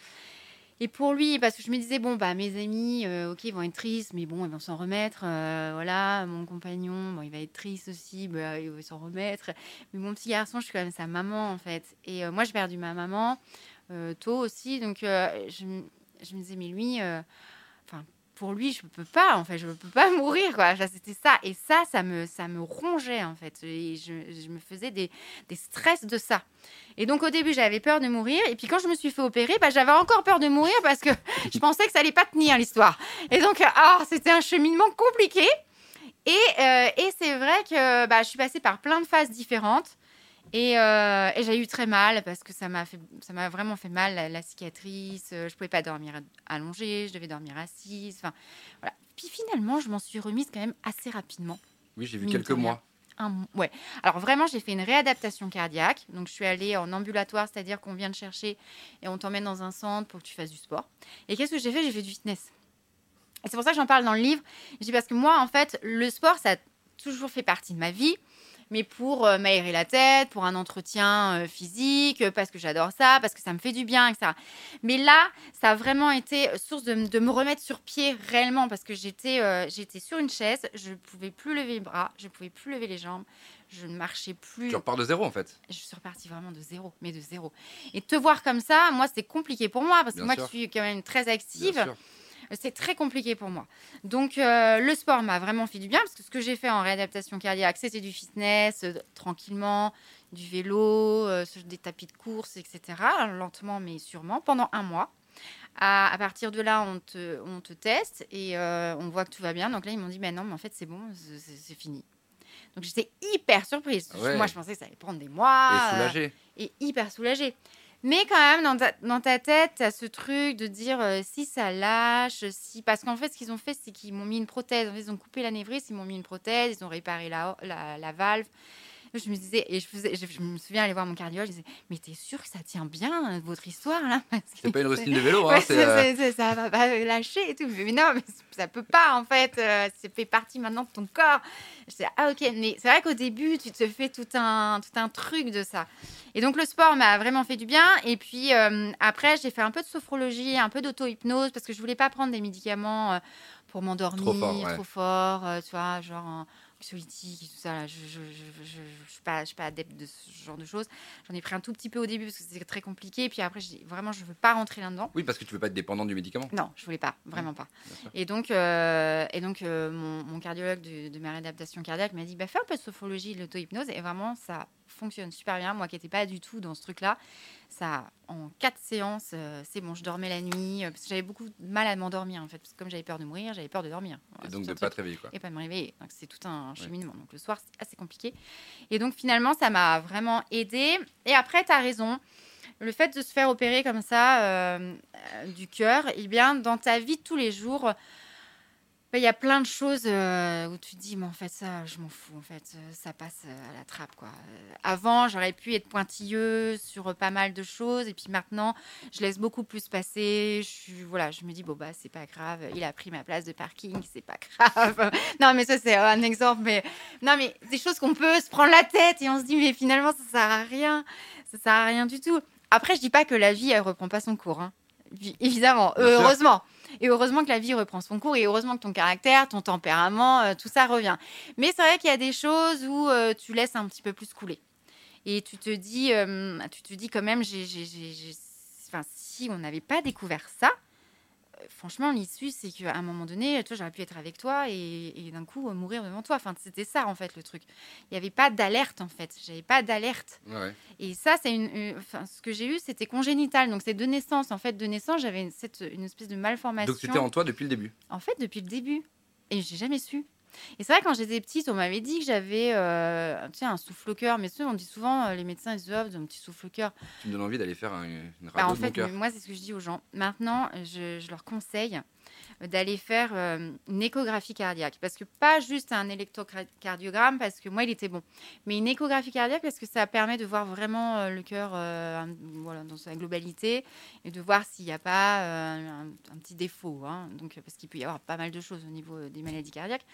Et pour lui, parce que je me disais, bon, bah, mes amis, euh, ok, ils vont être tristes, mais bon, ils vont s'en remettre. euh, voilà, mon compagnon, bon, il va être triste aussi, bah, il va s'en remettre. Mais mon petit garçon, je suis quand même sa maman, en fait. Et euh, moi, j'ai perdu ma maman tôt aussi. Donc, je, me- je me disais, mais lui, pour lui, je peux pas, en fait, je peux pas [laughs] mourir, quoi. C'était ça. Et ça, ça me, ça me rongeait, en fait. Et je, je me faisais des, des stress de ça. Et donc, au début, j'avais peur de mourir. Et puis, quand je me suis fait opérer, bah, j'avais encore peur de mourir parce que [laughs] je pensais que ça allait pas tenir, l'histoire. Et donc, ah, c'était un cheminement compliqué. Et, euh, et c'est vrai que bah, je suis passée par plein de phases différentes. Et, euh, et j'ai eu très mal parce que ça m'a fait, ça m'a vraiment fait mal la, la cicatrice. Euh, Je pouvais pas dormir allongée, je devais dormir assise. Enfin, voilà. Puis finalement, je m'en suis remise quand même assez rapidement. Oui, j'ai vu quelques mois. Un ouais. Alors vraiment, j'ai fait une réadaptation cardiaque. Donc je suis allée en ambulatoire, c'est-à-dire qu'on vient te chercher et on t'emmène dans un centre pour que tu fasses du sport. Et qu'est-ce que j'ai fait? J'ai fait du fitness. Et c'est pour ça que j'en parle dans le livre. Je dis parce que moi, en fait, le sport, ça a toujours fait partie de ma vie. Mais pour euh, m'aérer la tête, pour un entretien euh, physique, euh, parce que j'adore ça, parce que ça me fait du bien, etc. Mais là, ça a vraiment été source de, me remettre sur pied réellement, parce que j'étais euh, j'étais sur une chaise, je ne pouvais plus lever les bras, je ne pouvais plus lever les jambes, je ne marchais plus. Tu repars de zéro en fait. Je suis repartie vraiment de zéro, mais de zéro. Et te voir comme ça, moi, c'est compliqué pour moi, parce que moi sûr. qui suis quand même très Bien active, sûr. C'est très compliqué pour moi. Donc, euh, le sport m'a vraiment fait du bien parce que ce que j'ai fait en réadaptation cardiaque, c'était du fitness, euh, tranquillement, du vélo, euh, des tapis de course, etc. Lentement, mais sûrement, pendant un mois. À, à partir de là, on te, on te teste et euh, on voit que tout va bien. Donc là, ils m'ont dit, ben non, mais en fait, c'est bon, c'est- fini. Donc j'étais hyper surprise. Ouais. Moi, je pensais que ça allait prendre des mois. Et euh, soulagé. et hyper soulagée. Mais quand même, dans ta, dans ta tête, tu as ce truc de dire euh, si ça lâche, si. Parce qu'en fait, ce qu'ils ont fait, c'est qu'ils m'ont mis une prothèse. En fait, ils ont coupé l'anévrisme, ils m'ont mis une prothèse, ils ont réparé la valve. Je me disais, et je, faisais, je, je me souviens aller voir mon cardiologue, je disais, mais t'es sûr que ça tient bien, votre histoire, là C'est pas une rustine de vélo, hein. Ouais, euh, ça va pas lâcher et tout. Mais non, mais ça peut pas en fait. euh, ça fait partie maintenant de ton corps. Je dis ah ok. Mais c'est vrai qu'au début, tu te fais tout un tout un truc de ça. Et donc le sport m'a vraiment fait du bien. Et puis euh, après, j'ai fait un peu de sophrologie, un peu d'auto-hypnose parce que je voulais pas prendre des médicaments euh, pour m'endormir Trop fort, ouais. trop fort, euh, tu vois, genre un anxiolytique et tout ça. Là, je, je, je, je, je suis pas je suis pas adepte de ce genre de choses. J'en ai pris un tout petit peu au début parce que c'était très compliqué. Et puis après, je dis vraiment, je veux pas rentrer là-dedans. Oui, parce que tu veux pas être dépendant du médicament. Non, je voulais pas, vraiment pas. Et donc, euh, et donc euh, mon, mon cardiologue de, de ma réadaptation cardiaque m'a dit bah, fais un peu de sophrologie, de l'auto-hypnose. Et vraiment, ça fonctionne super bien. Moi qui n'étais pas du tout dans ce truc-là, ça, en quatre séances, euh, c'est bon, je dormais la nuit. euh, parce que j'avais beaucoup de mal à m'endormir, en fait. Parce que comme j'avais peur de mourir, j'avais peur de dormir. Et donc de un pas te réveiller, quoi. et pas de me réveiller. Donc c'est tout un cheminement. Donc le soir, c'est assez compliqué. Et donc finalement, ça m'a vraiment aidé. Et après, tu as raison. Le fait de se faire opérer comme ça euh, du cœur, eh bien, dans ta vie de tous les jours, il y a plein de choses euh, où tu te dis, mais en fait, ça, je m'en fous. En fait, euh, ça passe euh, à la trappe, quoi. Avant, j'aurais pu être pointilleuse sur pas mal de choses. Et puis maintenant, je laisse beaucoup plus passer. Je, suis- voilà, je me dis, bon, bah, c'est pas grave. Il a pris ma place de parking, c'est pas [laughs] grave. non, mais ça, c'est un exemple. Mais non, mais des choses qu'on peut se prendre la tête et on se dit, mais finalement, ça sert à rien. Ça sert à rien du tout. Après, je dis pas que la vie, elle reprend pas son cours. hein. Évidemment, heureusement. Et heureusement que la vie reprend son cours et heureusement que ton caractère, ton tempérament, euh, tout ça revient. Mais c'est vrai qu'il y a des choses où euh, tu laisses un petit peu plus couler. Et tu te dis, euh, tu te dis quand même, j'ai, j'ai- j'ai- si on n'avait pas découvert ça, franchement, l'issue, c'est qu'à un moment donné, toi, j'aurais pu être avec toi et, et d'un coup euh, mourir devant toi. Enfin, c'était ça en fait le truc. Il n'y avait pas d'alerte en fait. J'avais pas d'alerte. Ouais. Et ça, c'est une, une- enfin, ce que j'ai eu, c'était congénital. Donc c'est de naissance. En fait, de naissance, j'avais une, cette- une espèce de malformation. Donc c'était en toi depuis le début. En fait, depuis le début. Et j'ai jamais su. Et c'est vrai, quand j'étais petite, on m'avait dit que j'avais euh, tu sais, un souffle au cœur. Mais on dit souvent, euh, les médecins, ils disent, oh, un petit souffle au cœur. Tu me donnes envie d'aller faire un- une radio Bah, en de mon fait, moi, c'est ce que je dis aux gens. Maintenant, je, je leur conseille d'aller faire euh, une échographie cardiaque. Parce que pas juste un électrocardiogramme, parce que moi, il était bon. Mais une échographie cardiaque, parce que ça permet de voir vraiment euh, le cœur euh, voilà, dans sa globalité et de voir s'il n'y a pas un, petit défaut. hein. Donc, parce qu'il peut y avoir pas mal de choses au niveau des maladies cardiaques.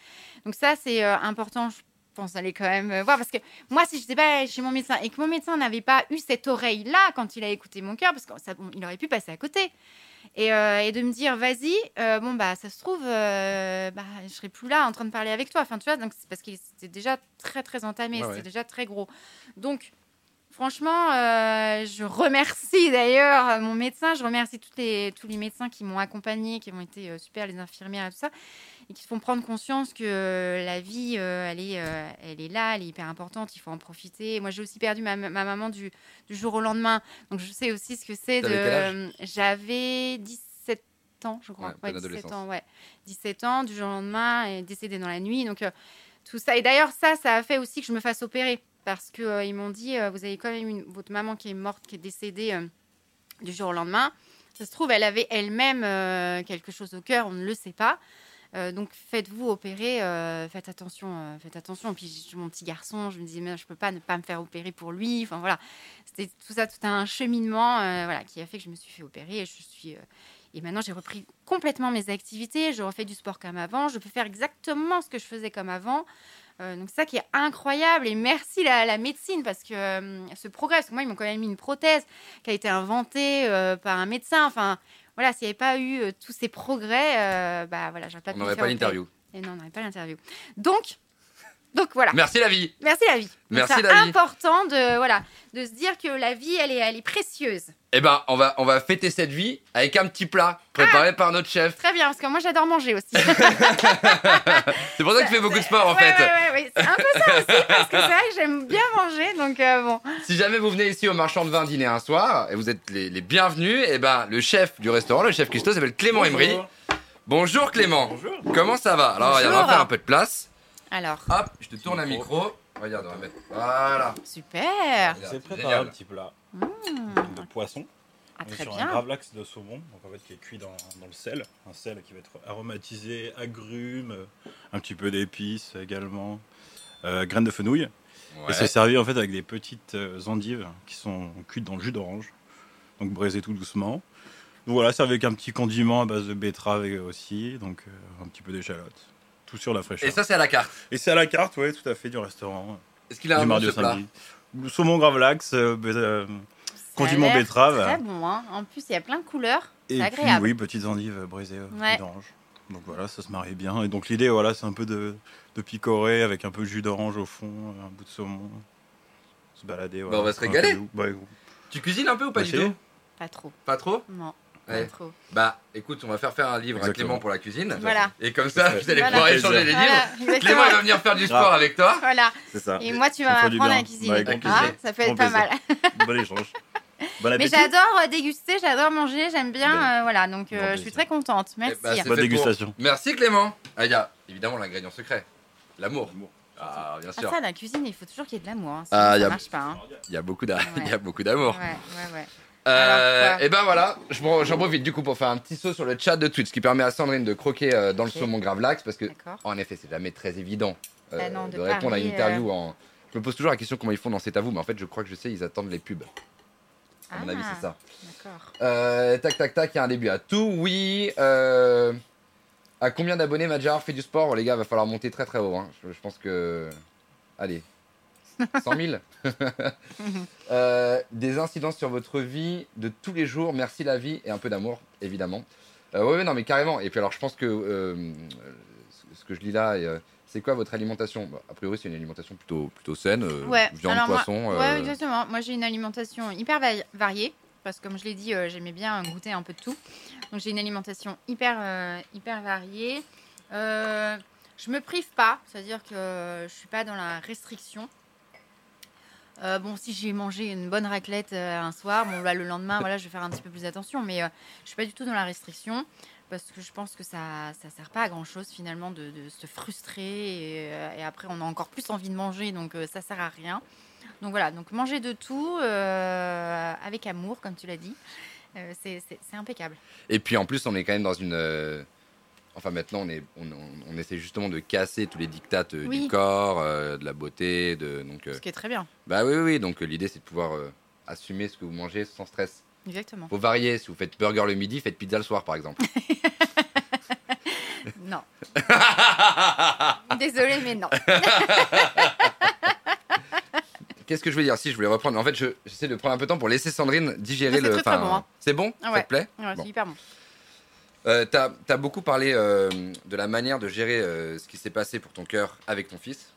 Donc ça, c'est important, pense, d'aller quand même euh, voir. Parce que moi, si je n'étais pas chez mon médecin et que mon médecin n'avait pas eu cette oreille-là quand il a écouté mon cœur, parce qu'il aurait pu passer à côté. Et, euh, et de me dire, vas-y, euh, bon, bah, ça se trouve, euh, bah, je serai plus là en train de parler avec toi. Enfin, tu vois, donc c'est parce qu'il c'était déjà très, très entamé, Ouais, c'était déjà très gros. Donc, franchement, euh, je remercie [laughs] d'ailleurs mon médecin, je remercie toutes les, tous les médecins qui m'ont accompagné, qui ont été super, les infirmières et tout ça, et qui se font prendre conscience que euh, la vie, euh, elle, est, euh, elle est là, elle est hyper importante, il faut en profiter. Moi, j'ai aussi perdu ma, ma maman du, du jour au lendemain, donc je sais aussi ce que c'est de. J'avais 17 ans, je crois. Ouais, pleine 17 adolescence. ans, ouais. 17 ans, du jour au lendemain, et décédée dans la nuit. Donc, tout ça. Et d'ailleurs, ça, ça a fait aussi que je me fasse opérer. Parce qu'ils m'ont dit, euh, vous avez quand même une, votre maman qui est morte, qui est décédée euh, du jour au lendemain. Ça se trouve, elle avait elle-même quelque chose au cœur, on ne le sait pas. Euh, donc faites-vous opérer, euh, faites attention, euh, faites attention. Puis mon petit garçon, je me disais, mais je peux pas ne pas me faire opérer pour lui. Enfin voilà, c'était tout ça, tout un cheminement, voilà, qui a fait que je me suis fait opérer. Et je suis et maintenant j'ai repris complètement mes activités. Je refais du sport comme avant. Je peux faire exactement ce que je faisais comme avant. Donc ça qui est incroyable et merci la, la médecine parce que ce progrès, parce que moi ils m'ont quand même mis une prothèse qui a été inventée par un médecin. Enfin voilà, s'il n'y avait pas eu euh, tous ces progrès, euh, bah voilà, j'aurais pas On pu me n'aurait pas l'interview. Et non, on n'aurait pas l'interview. Donc, donc voilà. Merci la vie. Merci la vie. Merci c'est la vie. important de voilà de se dire que la vie elle est elle est précieuse. Eh ben, on va, on va fêter cette vie avec un petit plat préparé par notre chef. Très bien parce que moi j'adore manger aussi. [laughs] [laughs] C'est pour ça que tu fais beaucoup de sport en Ouais, fait. ouais, ouais, ouais. C'est un peu ça aussi parce que c'est vrai que j'aime bien manger donc euh, bon. Si jamais vous venez ici au marchand de vin dîner un soir et vous êtes les, les bienvenus, eh ben le chef du restaurant, le chef Christo, s'appelle Clément Emery. Bonjour Clément. Bonjour. Comment ça va? Alors, on va Bonjour. faire un peu de place. Alors Hop, je te tourne un micro. Regarde, on va mettre. Voilà. super. C'est préparé génial. un petit plat Mmh. de poisson. Ah, On est très sur un gravlax de saumon, donc en fait qui est cuit dans, dans le sel. Un sel qui va être aromatisé, agrumes, un petit peu d'épices également, euh, graines de fenouil. Ouais. Et c'est servi en fait avec des petites euh, endives qui sont cuites dans le jus d'orange, donc braisées tout doucement. Donc voilà, c'est avec un petit condiment à base de betterave aussi, donc euh, un petit peu d'échalote. Tout sur la fraîcheur. Et ça, c'est à la carte. Et c'est à la carte, ouais, tout à fait, du restaurant. Est-ce qu'il a un du nom plat. Saumon gravlax, euh, euh, condiment betterave. Très bon hein. En plus il y a plein de couleurs. Et puis, agréable. oui, petites endives braisées euh, Ouais. d'orange. Donc voilà, ça se marie bien. Et donc l'idée, voilà, c'est un peu de, de picorer avec un peu de jus d'orange au fond, un bout de saumon. Se balader. Bah, on va se régaler. Ouais, Tu cuisines un peu ou pas On du tout? Pas trop. Pas trop? Non. Ouais. Pas trop. Bah, écoute, on va faire faire un livre à. Clément pour la cuisine. Voilà. Et comme ça, vous allez Voilà. pouvoir échanger les livres. Voilà, Clément, il va venir faire du sport Grave. avec toi. Voilà. C'est ça. Et moi, tu vas m'apprendre à bien. cuisiner. Ouais, avec Ah, ça peut être pas mal. [laughs] bon échange. Bon Mais j'adore euh, déguster, j'adore manger, j'aime bien. Ben, euh, voilà, donc euh, je suis très contente. Eh Merci. bah, c'est Bonne fait pour- dégustation. Merci Clément. Ah, il y a évidemment l'ingrédient secret. L'amour. Ah, bien Ah, sûr. ça, la cuisine, il faut toujours qu'il y ait de l'amour. Hein, Ah, ça a- marche pas. hein. Il y a beaucoup [laughs] y a d'amour. Ouais, ouais, ouais. Euh, et ben voilà, j'en profite du coup pour faire un petit saut sur le chat de Twitch, ce qui permet à Sandrine de croquer euh, dans Ok. le saumon gravlax parce que en effet c'est jamais très évident euh, Bah non, de de répondre à une interview en. Je me pose toujours la question comment ils font dans C'est à vous, mais en fait je crois que je sais ils attendent les pubs. À mon avis Ah, c'est ça. D'accord. Euh, tac tac tac, il y a un début à tout. Oui. À combien d'abonnés Madjar fait du sport? Les gars, va falloir monter très très haut. hein. Je, je pense que. Allez. 100 000 [laughs] Euh, Des incidences sur votre vie de tous les jours. Merci la vie et un peu d'amour, évidemment. Euh, ouais, ouais, non, mais carrément. Et puis alors, je pense que euh, ce- que je lis là, c'est quoi votre alimentation? Bah, A priori, c'est une alimentation plutôt, plutôt saine. Ouais, viande, alors moi- poisson. Ouais, exactement. Moi, j'ai une alimentation hyper va- variée parce que comme je l'ai dit, j'aimais bien goûter un peu de tout. Donc j'ai une alimentation hyper, hyper variée. Je me prive pas, c'est-à-dire que je suis pas dans la restriction. Euh, bon, si j'ai mangé une bonne raclette euh, un soir, bon là le lendemain, voilà, je vais faire un petit peu plus attention, mais euh, je suis pas du tout dans la restriction parce que je pense que ça ça sert pas à grand chose finalement de, de se frustrer et, euh, et après on a encore plus envie de manger, donc ça sert à rien. Donc voilà, donc manger de tout avec amour, comme tu l'as dit, c'est impeccable. Et puis en plus, on est quand même dans une. Enfin, maintenant, on, est, on, on- on essaie justement de casser tous les dictates euh, Oui. du corps, euh, de la beauté. De, donc, euh, Ce qui est très bien, bah oui, oui, oui. Donc, euh, l'idée, c'est de pouvoir assumer ce que vous mangez sans stress. exactement. Faut varier. Si vous faites burger le midi, faites pizza le soir, par exemple. [laughs] Non. [laughs] Désolée, mais non. [laughs] Qu'est-ce que je voulais dire? Si, je voulais reprendre. En fait, je- j'essaie de prendre un peu de temps pour laisser Sandrine digérer c'est le. très, très enfin, bon, hein. C'est bon? Ah Ça ouais. te plaît? Ouais, Bon. C'est hyper bon. Euh, T'as as beaucoup parlé euh, de la manière de gérer euh, ce qui s'est passé pour ton cœur avec ton fils.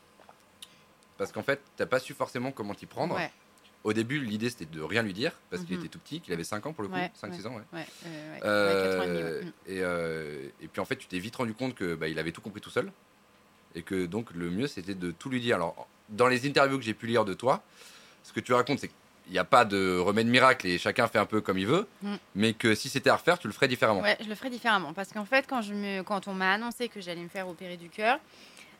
Parce qu'en fait, t'as pas su forcément comment t'y prendre. Ouais, Au début, l'idée c'était de rien lui dire, parce qu'il Mhm. était tout petit, qu'il avait 5 ans pour le coup, Ouais, 5-6 ans, ouais. et et, puis en fait, tu t'es vite rendu compte que bah, il avait tout compris tout seul. Et que donc le mieux c'était de tout lui dire. Alors, dans les interviews que j'ai pu lire de toi, ce que tu racontes, c'est qu'il n'y a pas de remède miracle et chacun fait un peu comme il veut, Mm. mais que si c'était à refaire, tu le ferais différemment. Ouais, je le ferai différemment. Parce qu'en fait, quand, je me, quand on m'a annoncé que j'allais me faire opérer du cœur,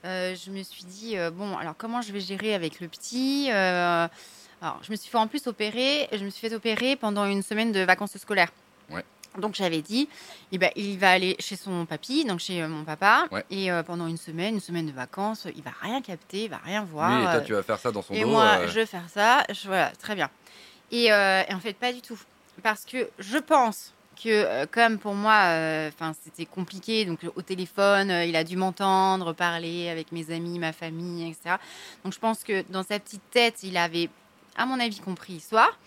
euh, je me suis dit, euh, bon, alors comment je vais gérer avec le petit Euh, Alors, je me suis fait en plus opérer, je me suis fait opérer pendant une semaine de vacances scolaires. Ouais. Donc j'avais dit, eh ben, il va aller chez son papy, donc chez mon papa, Ouais. et euh, pendant une semaine, une semaine de vacances, il va rien capter, il va rien voir. Lui et toi, euh, tu vas faire ça dans son et dos. moi, euh, je vais faire ça. Je, voilà, très bien. Et, euh, et en fait, pas du tout. Parce que je pense que, euh, comme pour moi, euh, c'était compliqué. Donc, au téléphone, euh, il a dû m'entendre parler avec mes amis, ma famille, etc. Donc, je pense que dans sa petite tête, il avait, à mon avis, compris l'histoire.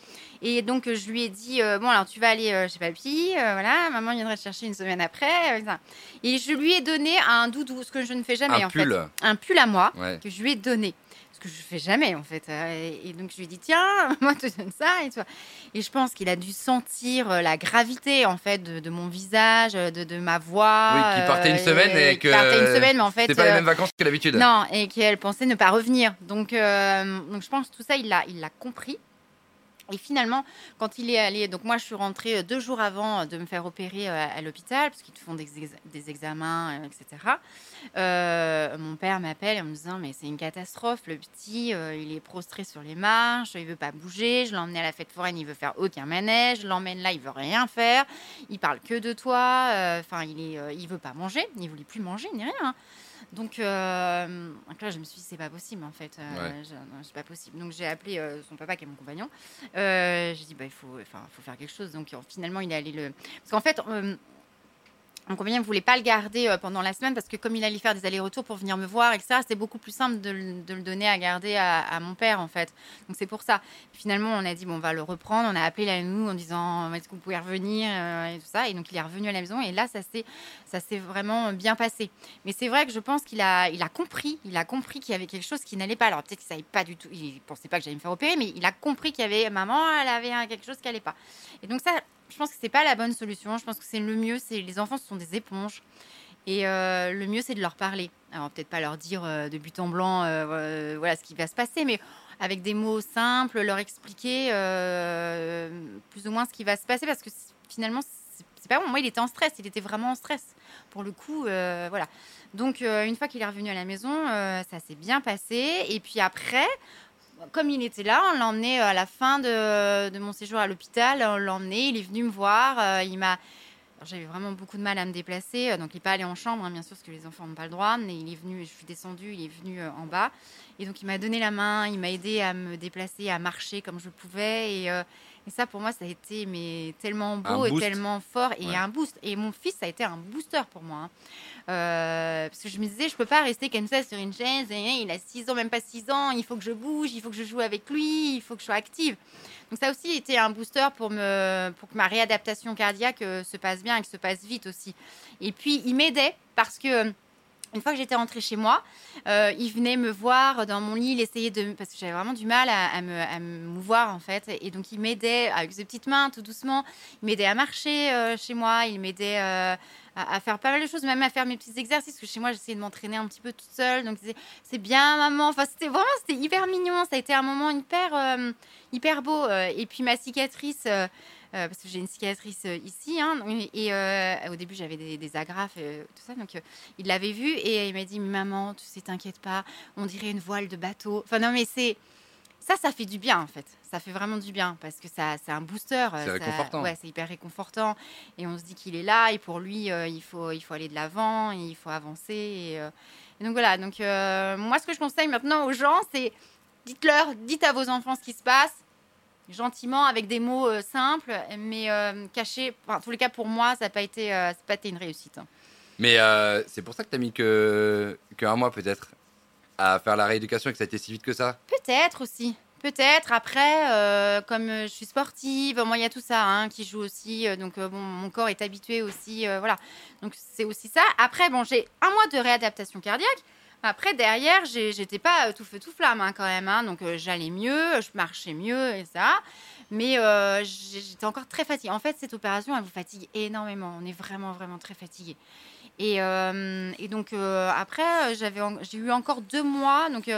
Et donc, je lui ai dit Bon, alors, tu vas aller chez papy. voilà, maman viendra te chercher une semaine après. Et je lui ai donné un doudou, ce que je ne fais jamais, un en pull. fait. Un pull à moi Ouais. que je lui ai donné. Que je fais jamais, en fait. Euh, Et, et donc, je lui dit, tiens, [laughs] moi, te donne ça. Et, toi. et je pense qu'il a dû sentir euh, la gravité, en fait, de, de mon visage, euh, de, de ma voix. Oui, qu'il partait une euh, semaine et qu'il que partait une semaine, mais en fait. C'était pas les euh, mêmes vacances que d'habitude. non, et qu'elle pensait ne pas revenir. Donc, euh, donc je pense que tout ça, il l'a, il l'a compris. Et finalement, quand il est allé, donc moi je suis rentrée euh, deux jours avant de me faire opérer euh, à l'hôpital, parce qu'ils te font des, ex- des examens, euh, etc. Euh, mon père m'appelle en me disant mais c'est une catastrophe, le petit, euh, il est prostré sur les marches, il veut pas bouger, je l'ai emmené à la fête foraine, il veut faire aucun manège, je l'emmène là, il veut rien faire, il parle que de toi, euh, enfin il est, euh, il veut pas manger, il voulait plus manger ni rien. Donc, euh, donc là, je me suis dit, c'est pas possible en fait. Euh, Ouais. c'est pas possible. Donc j'ai appelé euh, son papa qui est mon compagnon. J'ai dit, bah, il faut, faut faire quelque chose. Donc finalement, il est allé le. Parce qu'en fait, mon compagnon ne voulait pas le garder euh, pendant la semaine parce que comme il allait faire des allers-retours pour venir me voir, etc., c'était beaucoup plus simple de, le- donner à garder à, mon père en fait. Donc c'est pour ça. Finalement, on a dit, bon, on va le reprendre. On a appelé la nounou en disant, est-ce que vous pouvez revenir euh, et tout ça. Et donc il est revenu à la maison et là, ça s'est, vraiment bien passé. Mais c'est vrai que je pense qu'il a, il a compris, il a compris qu'il y avait quelque chose qui n'allait pas. Alors peut-être qu'il savait pas du tout, il pensait pas que j'allais me faire opérer, mais il a compris qu'il y avait maman, elle avait quelque chose qui allait pas. Et donc ça, je pense que c'est pas la bonne solution. Je pense que c'est le mieux. C'est les enfants ce sont des éponges. Et euh, le mieux, c'est de leur parler. Alors, peut-être pas leur dire euh, de but en blanc euh, voilà, ce qui va se passer, mais avec des mots simples, leur expliquer plus ou moins ce qui va se passer, parce que finalement, c'est pas bon. Moi, il était en stress, il était vraiment en stress. Pour le coup, voilà. Donc, une fois qu'il est revenu à la maison, ça s'est bien passé. Et puis après, comme il était là, on l'a emmené à la fin de, mon séjour à l'hôpital. On l'a emmené, il est venu me voir. euh, il m'a. J'avais vraiment beaucoup de mal à me déplacer, euh, donc il n'est pas allé en chambre, hein, bien sûr, parce que les enfants n'ont pas le droit. Mais il est venu, je suis descendue, il est venu euh, en bas. Et donc il m'a donné la main, il m'a aidé à me déplacer, à marcher comme je pouvais. Et, euh, et ça, pour moi, ça a été mais, tellement beau et tellement fort. Et Ouais. un boost. Et mon fils, ça a été un booster pour moi. hein. Euh, parce que je me disais, je peux pas rester comme ça sur une chaise. et Il a 6 ans, même pas 6 ans. Il faut que je bouge, il faut que je joue avec lui, il faut que je sois active. Donc ça a aussi été un booster pour, me, pour que ma réadaptation cardiaque euh, se passe bien et que se passe vite aussi. Et puis, il m'aidait parce que une fois que j'étais rentrée chez moi, euh, il venait me voir dans mon lit, il essayait de... Parce que j'avais vraiment du mal à, me, mouvoir, en fait. Et donc, il m'aidait avec ses petites mains, tout doucement. Il m'aidait à marcher euh, chez moi. Il m'aidait euh, à, faire pas mal de choses, même à faire mes petits exercices. Parce que chez moi, j'essayais de m'entraîner un petit peu toute seule. Donc, c'est bien, maman. Enfin, c'était vraiment... C'était hyper mignon. Ça a été un moment hyper, hyper beau. Et puis, ma cicatrice... Euh, parce que j'ai une cicatrice euh, ici. Hein, et euh, au début, j'avais des, agrafes, tout ça. Donc, il l'avait vu et il m'a dit Maman, tu sais, t'inquiète pas, on dirait une voile de bateau. Enfin, non, mais c'est. Ça, ça fait du bien en fait. Ça fait vraiment du bien parce que ça, c'est un booster. C'est réconfortant. Ouais, c'est hyper réconfortant. Et on se dit qu'il est là et pour lui, il, faut, il faut aller de l'avant, il faut avancer. Et, donc voilà. Donc moi, ce que je conseille maintenant aux gens, c'est dites-leur, dites à vos enfants ce qui se passe gentiment avec des mots euh, simples, mais euh, cachés. en tous les cas, pour moi, ça n'a pas, été, euh, pas été une réussite. Mais c'est pour ça que tu as mis que, que un mois peut-être à faire la rééducation et que ça a été si vite que ça? Peut-être aussi. Peut-être. Après, comme je suis sportive, moi, il y a tout ça hein, qui joue aussi. donc, bon, mon corps est habitué aussi. voilà. Donc, c'est aussi ça. Après, bon, j'ai un mois de réadaptation cardiaque. Après, derrière, j'étais pas euh, tout feu, tout flamme hein, quand même. Hein. donc, euh, j'allais mieux, je marchais mieux et ça. Mais euh, j'étais encore très fatiguée. En fait, cette opération, elle vous fatigue énormément. On est vraiment, vraiment très fatigué. Et, donc, après, j'ai eu encore deux mois. Donc,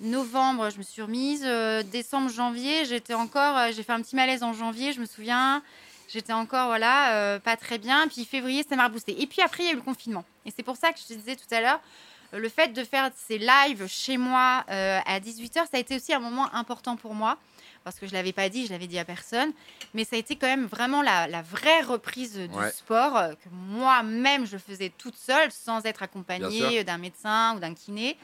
novembre, je me suis remise. décembre, janvier, j'étais encore. j'ai fait un petit malaise en janvier, je me souviens. J'étais encore, voilà, pas très bien. Puis février, ça m'a reboosté. Et puis après, il y a eu le confinement. Et c'est pour ça que je te disais tout à l'heure, le fait de faire ces lives chez moi euh, à 18h, ça a été aussi un moment important pour moi. Parce que je ne l'avais pas dit, je l'avais dit à personne. Mais ça a été quand même vraiment la, vraie reprise du sport euh, que moi-même je faisais toute seule sans être accompagnée d'un médecin ou d'un kiné.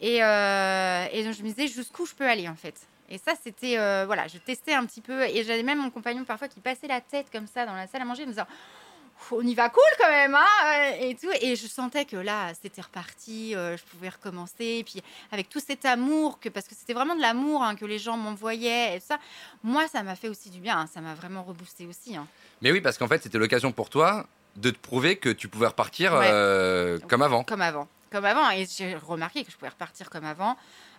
Et, euh, et, donc je me disais jusqu'où je peux aller en fait? Et ça, c'était. voilà, je testais un petit peu. Et j'avais même mon compagnon parfois qui passait la tête comme ça dans la salle à manger, me disant on y va cool quand même, hein et tout. Et je sentais que là, c'était reparti, euh, je pouvais recommencer. Et puis avec tout cet amour, que parce que c'était vraiment de l'amour hein, que les gens m'envoyaient et ça, moi, ça m'a fait aussi du bien. Hein. ça m'a vraiment reboosté aussi. Hein. Mais oui, parce qu'en fait, c'était l'occasion pour toi de te prouver que tu pouvais repartir euh, comme avant. Comme avant, comme avant. Et j'ai remarqué que je pouvais repartir comme avant.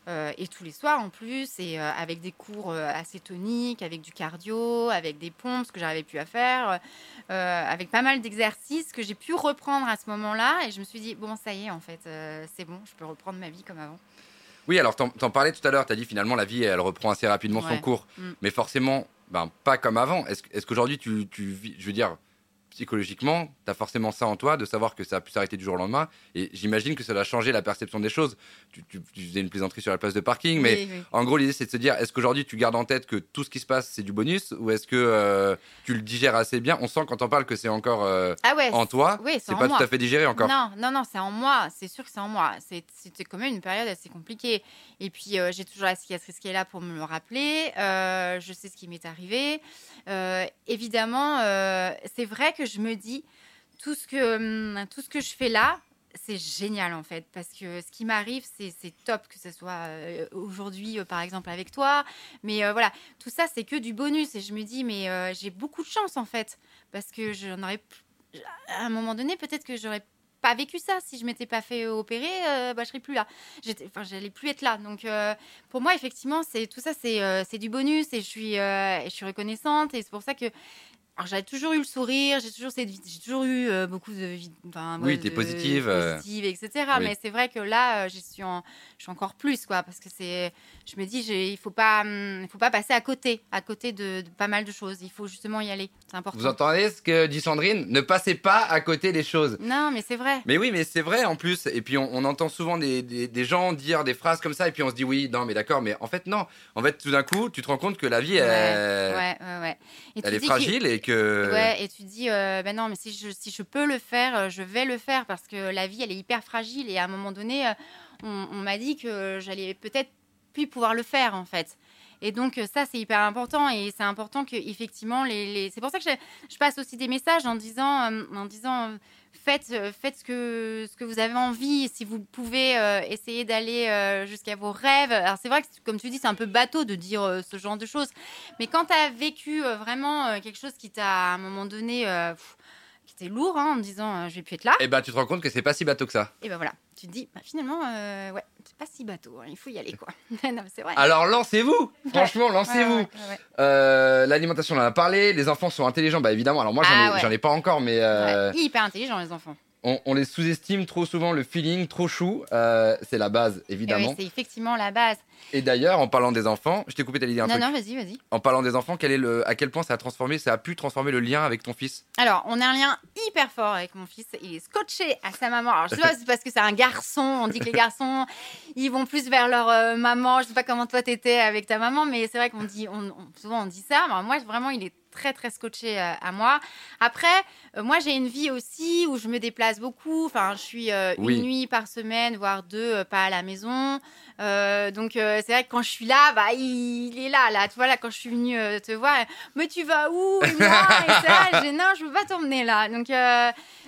Euh, et tous les soirs en plus, et euh, avec des cours euh, assez toniques, avec du cardio, avec des pompes, ce que j'arrivais plus à faire, avec pas mal d'exercices que j'ai pu reprendre à ce moment-là. Et je me suis dit, bon, ça y est, en fait, c'est bon, je peux reprendre ma vie comme avant. Oui, alors t'en, en parlais tout à l'heure, tu as dit finalement la vie, elle reprend assez rapidement son cours, mm. mais forcément, ben, pas comme avant. Est-ce, est-ce qu'aujourd'hui, tu, tu, je veux dire, psychologiquement, tu as forcément ça en toi, de savoir que ça a pu s'arrêter du jour au lendemain. Et j'imagine que ça doit changer la perception des choses. Tu, tu, faisais une plaisanterie sur la place de parking, mais en gros, l'idée, c'est de se dire est-ce qu'aujourd'hui, tu gardes en tête que tout ce qui se passe, c'est du bonus Ou est-ce que euh, tu le digères assez bien? On sent quand on parle que c'est encore euh, ah en toi. Oui, c'est pas tout à fait digéré encore. Non, non, non, c'est en moi. C'est sûr que c'est en moi. C'était quand même une période assez compliquée. Et puis, euh, j'ai toujours la cicatrice qui est là pour me le rappeler. je sais ce qui m'est arrivé. évidemment, c'est vrai que je me dis tout ce que, hum, tout ce que je fais là, c'est génial en fait, parce que ce qui m'arrive, c'est top que ce soit euh, aujourd'hui, euh, par exemple, avec toi. Mais euh, voilà, tout ça, c'est que du bonus. Et je me dis, mais j'ai beaucoup de chance en fait, parce que j'en aurais. À un moment donné, peut-être que j'aurais pas vécu ça. Si je m'étais pas fait opérer bah, je serais plus là. J'allais plus être là. Donc pour moi effectivement c'est tout ça c'est du bonus. Et je suis je suis reconnaissante. Et c'est pour ça que alors j'avais toujours eu le sourire, j'ai toujours cette j'ai toujours eu euh, beaucoup de vie, enfin, oui, t'es positive, euh, positive, etc. Mais c'est vrai que là, euh, je suis en, je suis encore plus quoi, parce que c'est, je me dis, il faut pas, hum, il faut pas passer à côté, à côté de, pas mal de choses. Il faut justement y aller, c'est important. Vous entendez ce que dit Sandrine? Ne passez pas à côté des choses. Non, mais c'est vrai. Mais oui, mais c'est vrai en plus. Et puis on, entend souvent des, des, gens dire des phrases comme ça, et puis on se dit oui, non, mais d'accord, mais en fait non. En fait, tout d'un coup, tu te rends compte que la vie, elle, ouais, ouais, elle est fragile et Et tu dis, euh, ben non, mais si je, si je peux le faire, euh, je vais le faire parce que la vie, elle est hyper fragile. Et à un moment donné, euh, on, m'a dit que j'allais peut-être plus pouvoir le faire, en fait. Et donc ça, c'est hyper important et c'est important que effectivement, les... c'est pour ça que je, je, passe aussi des messages en disant, en disant, faites, euh, faites ce, que, ce que vous avez envie. Si vous pouvez euh, essayer d'aller euh, jusqu'à vos rêves. Alors, c'est vrai que, comme tu dis, c'est un peu bateau de dire ce genre de choses. Mais quand tu as vécu vraiment quelque chose qui t'a, à un moment donné, c'était lourd hein, en me disant euh, je vais plus être là. Et ben tu te rends compte que c'est pas si bateau que ça. Et ben voilà, tu te dis bah, finalement, euh, ouais, c'est pas si bateau, hein, il faut y aller quoi. [laughs] non, c'est vrai. Alors lancez-vous Franchement, lancez-vous ouais, ouais, ouais. Euh, L'alimentation, on en a parlé. Les enfants sont intelligents, bah évidemment. Alors moi, j'en ai, Ah ai pas encore, mais euh, Hyper intelligent les enfants. On, on les sous-estime trop souvent. Le feeling, trop chou, euh, c'est la base, évidemment. oui, c'est effectivement la base. Et d'ailleurs, en parlant des enfants, je t'ai coupé, t'allais dire un Non, truc. non, vas-y, vas-y. En parlant des enfants, quel est le, à quel point ça a transformé, ça a pu transformer le lien avec ton fils? Alors, on a un lien hyper fort avec mon fils. Il est scotché à sa maman. Alors, je sais pas, c'est parce que c'est un garçon. On dit que les garçons, [laughs] ils vont plus vers leur euh, maman. Je sais pas comment toi t'étais avec ta maman, mais c'est vrai qu'on dit, on, on- souvent on dit ça. Moi, vraiment, il est très très scotché euh, à moi. Après, euh, moi j'ai une vie aussi où je me déplace beaucoup. Enfin, je suis euh, Oui. une nuit par semaine, voire deux, euh, pas à la maison. Donc c'est vrai que quand je suis là, bah il, est là, là. Tu vois là, quand je suis venue te voir, mais tu vas où Et moi, et ça, [laughs] j'ai non, je veux pas t'emmener là. Donc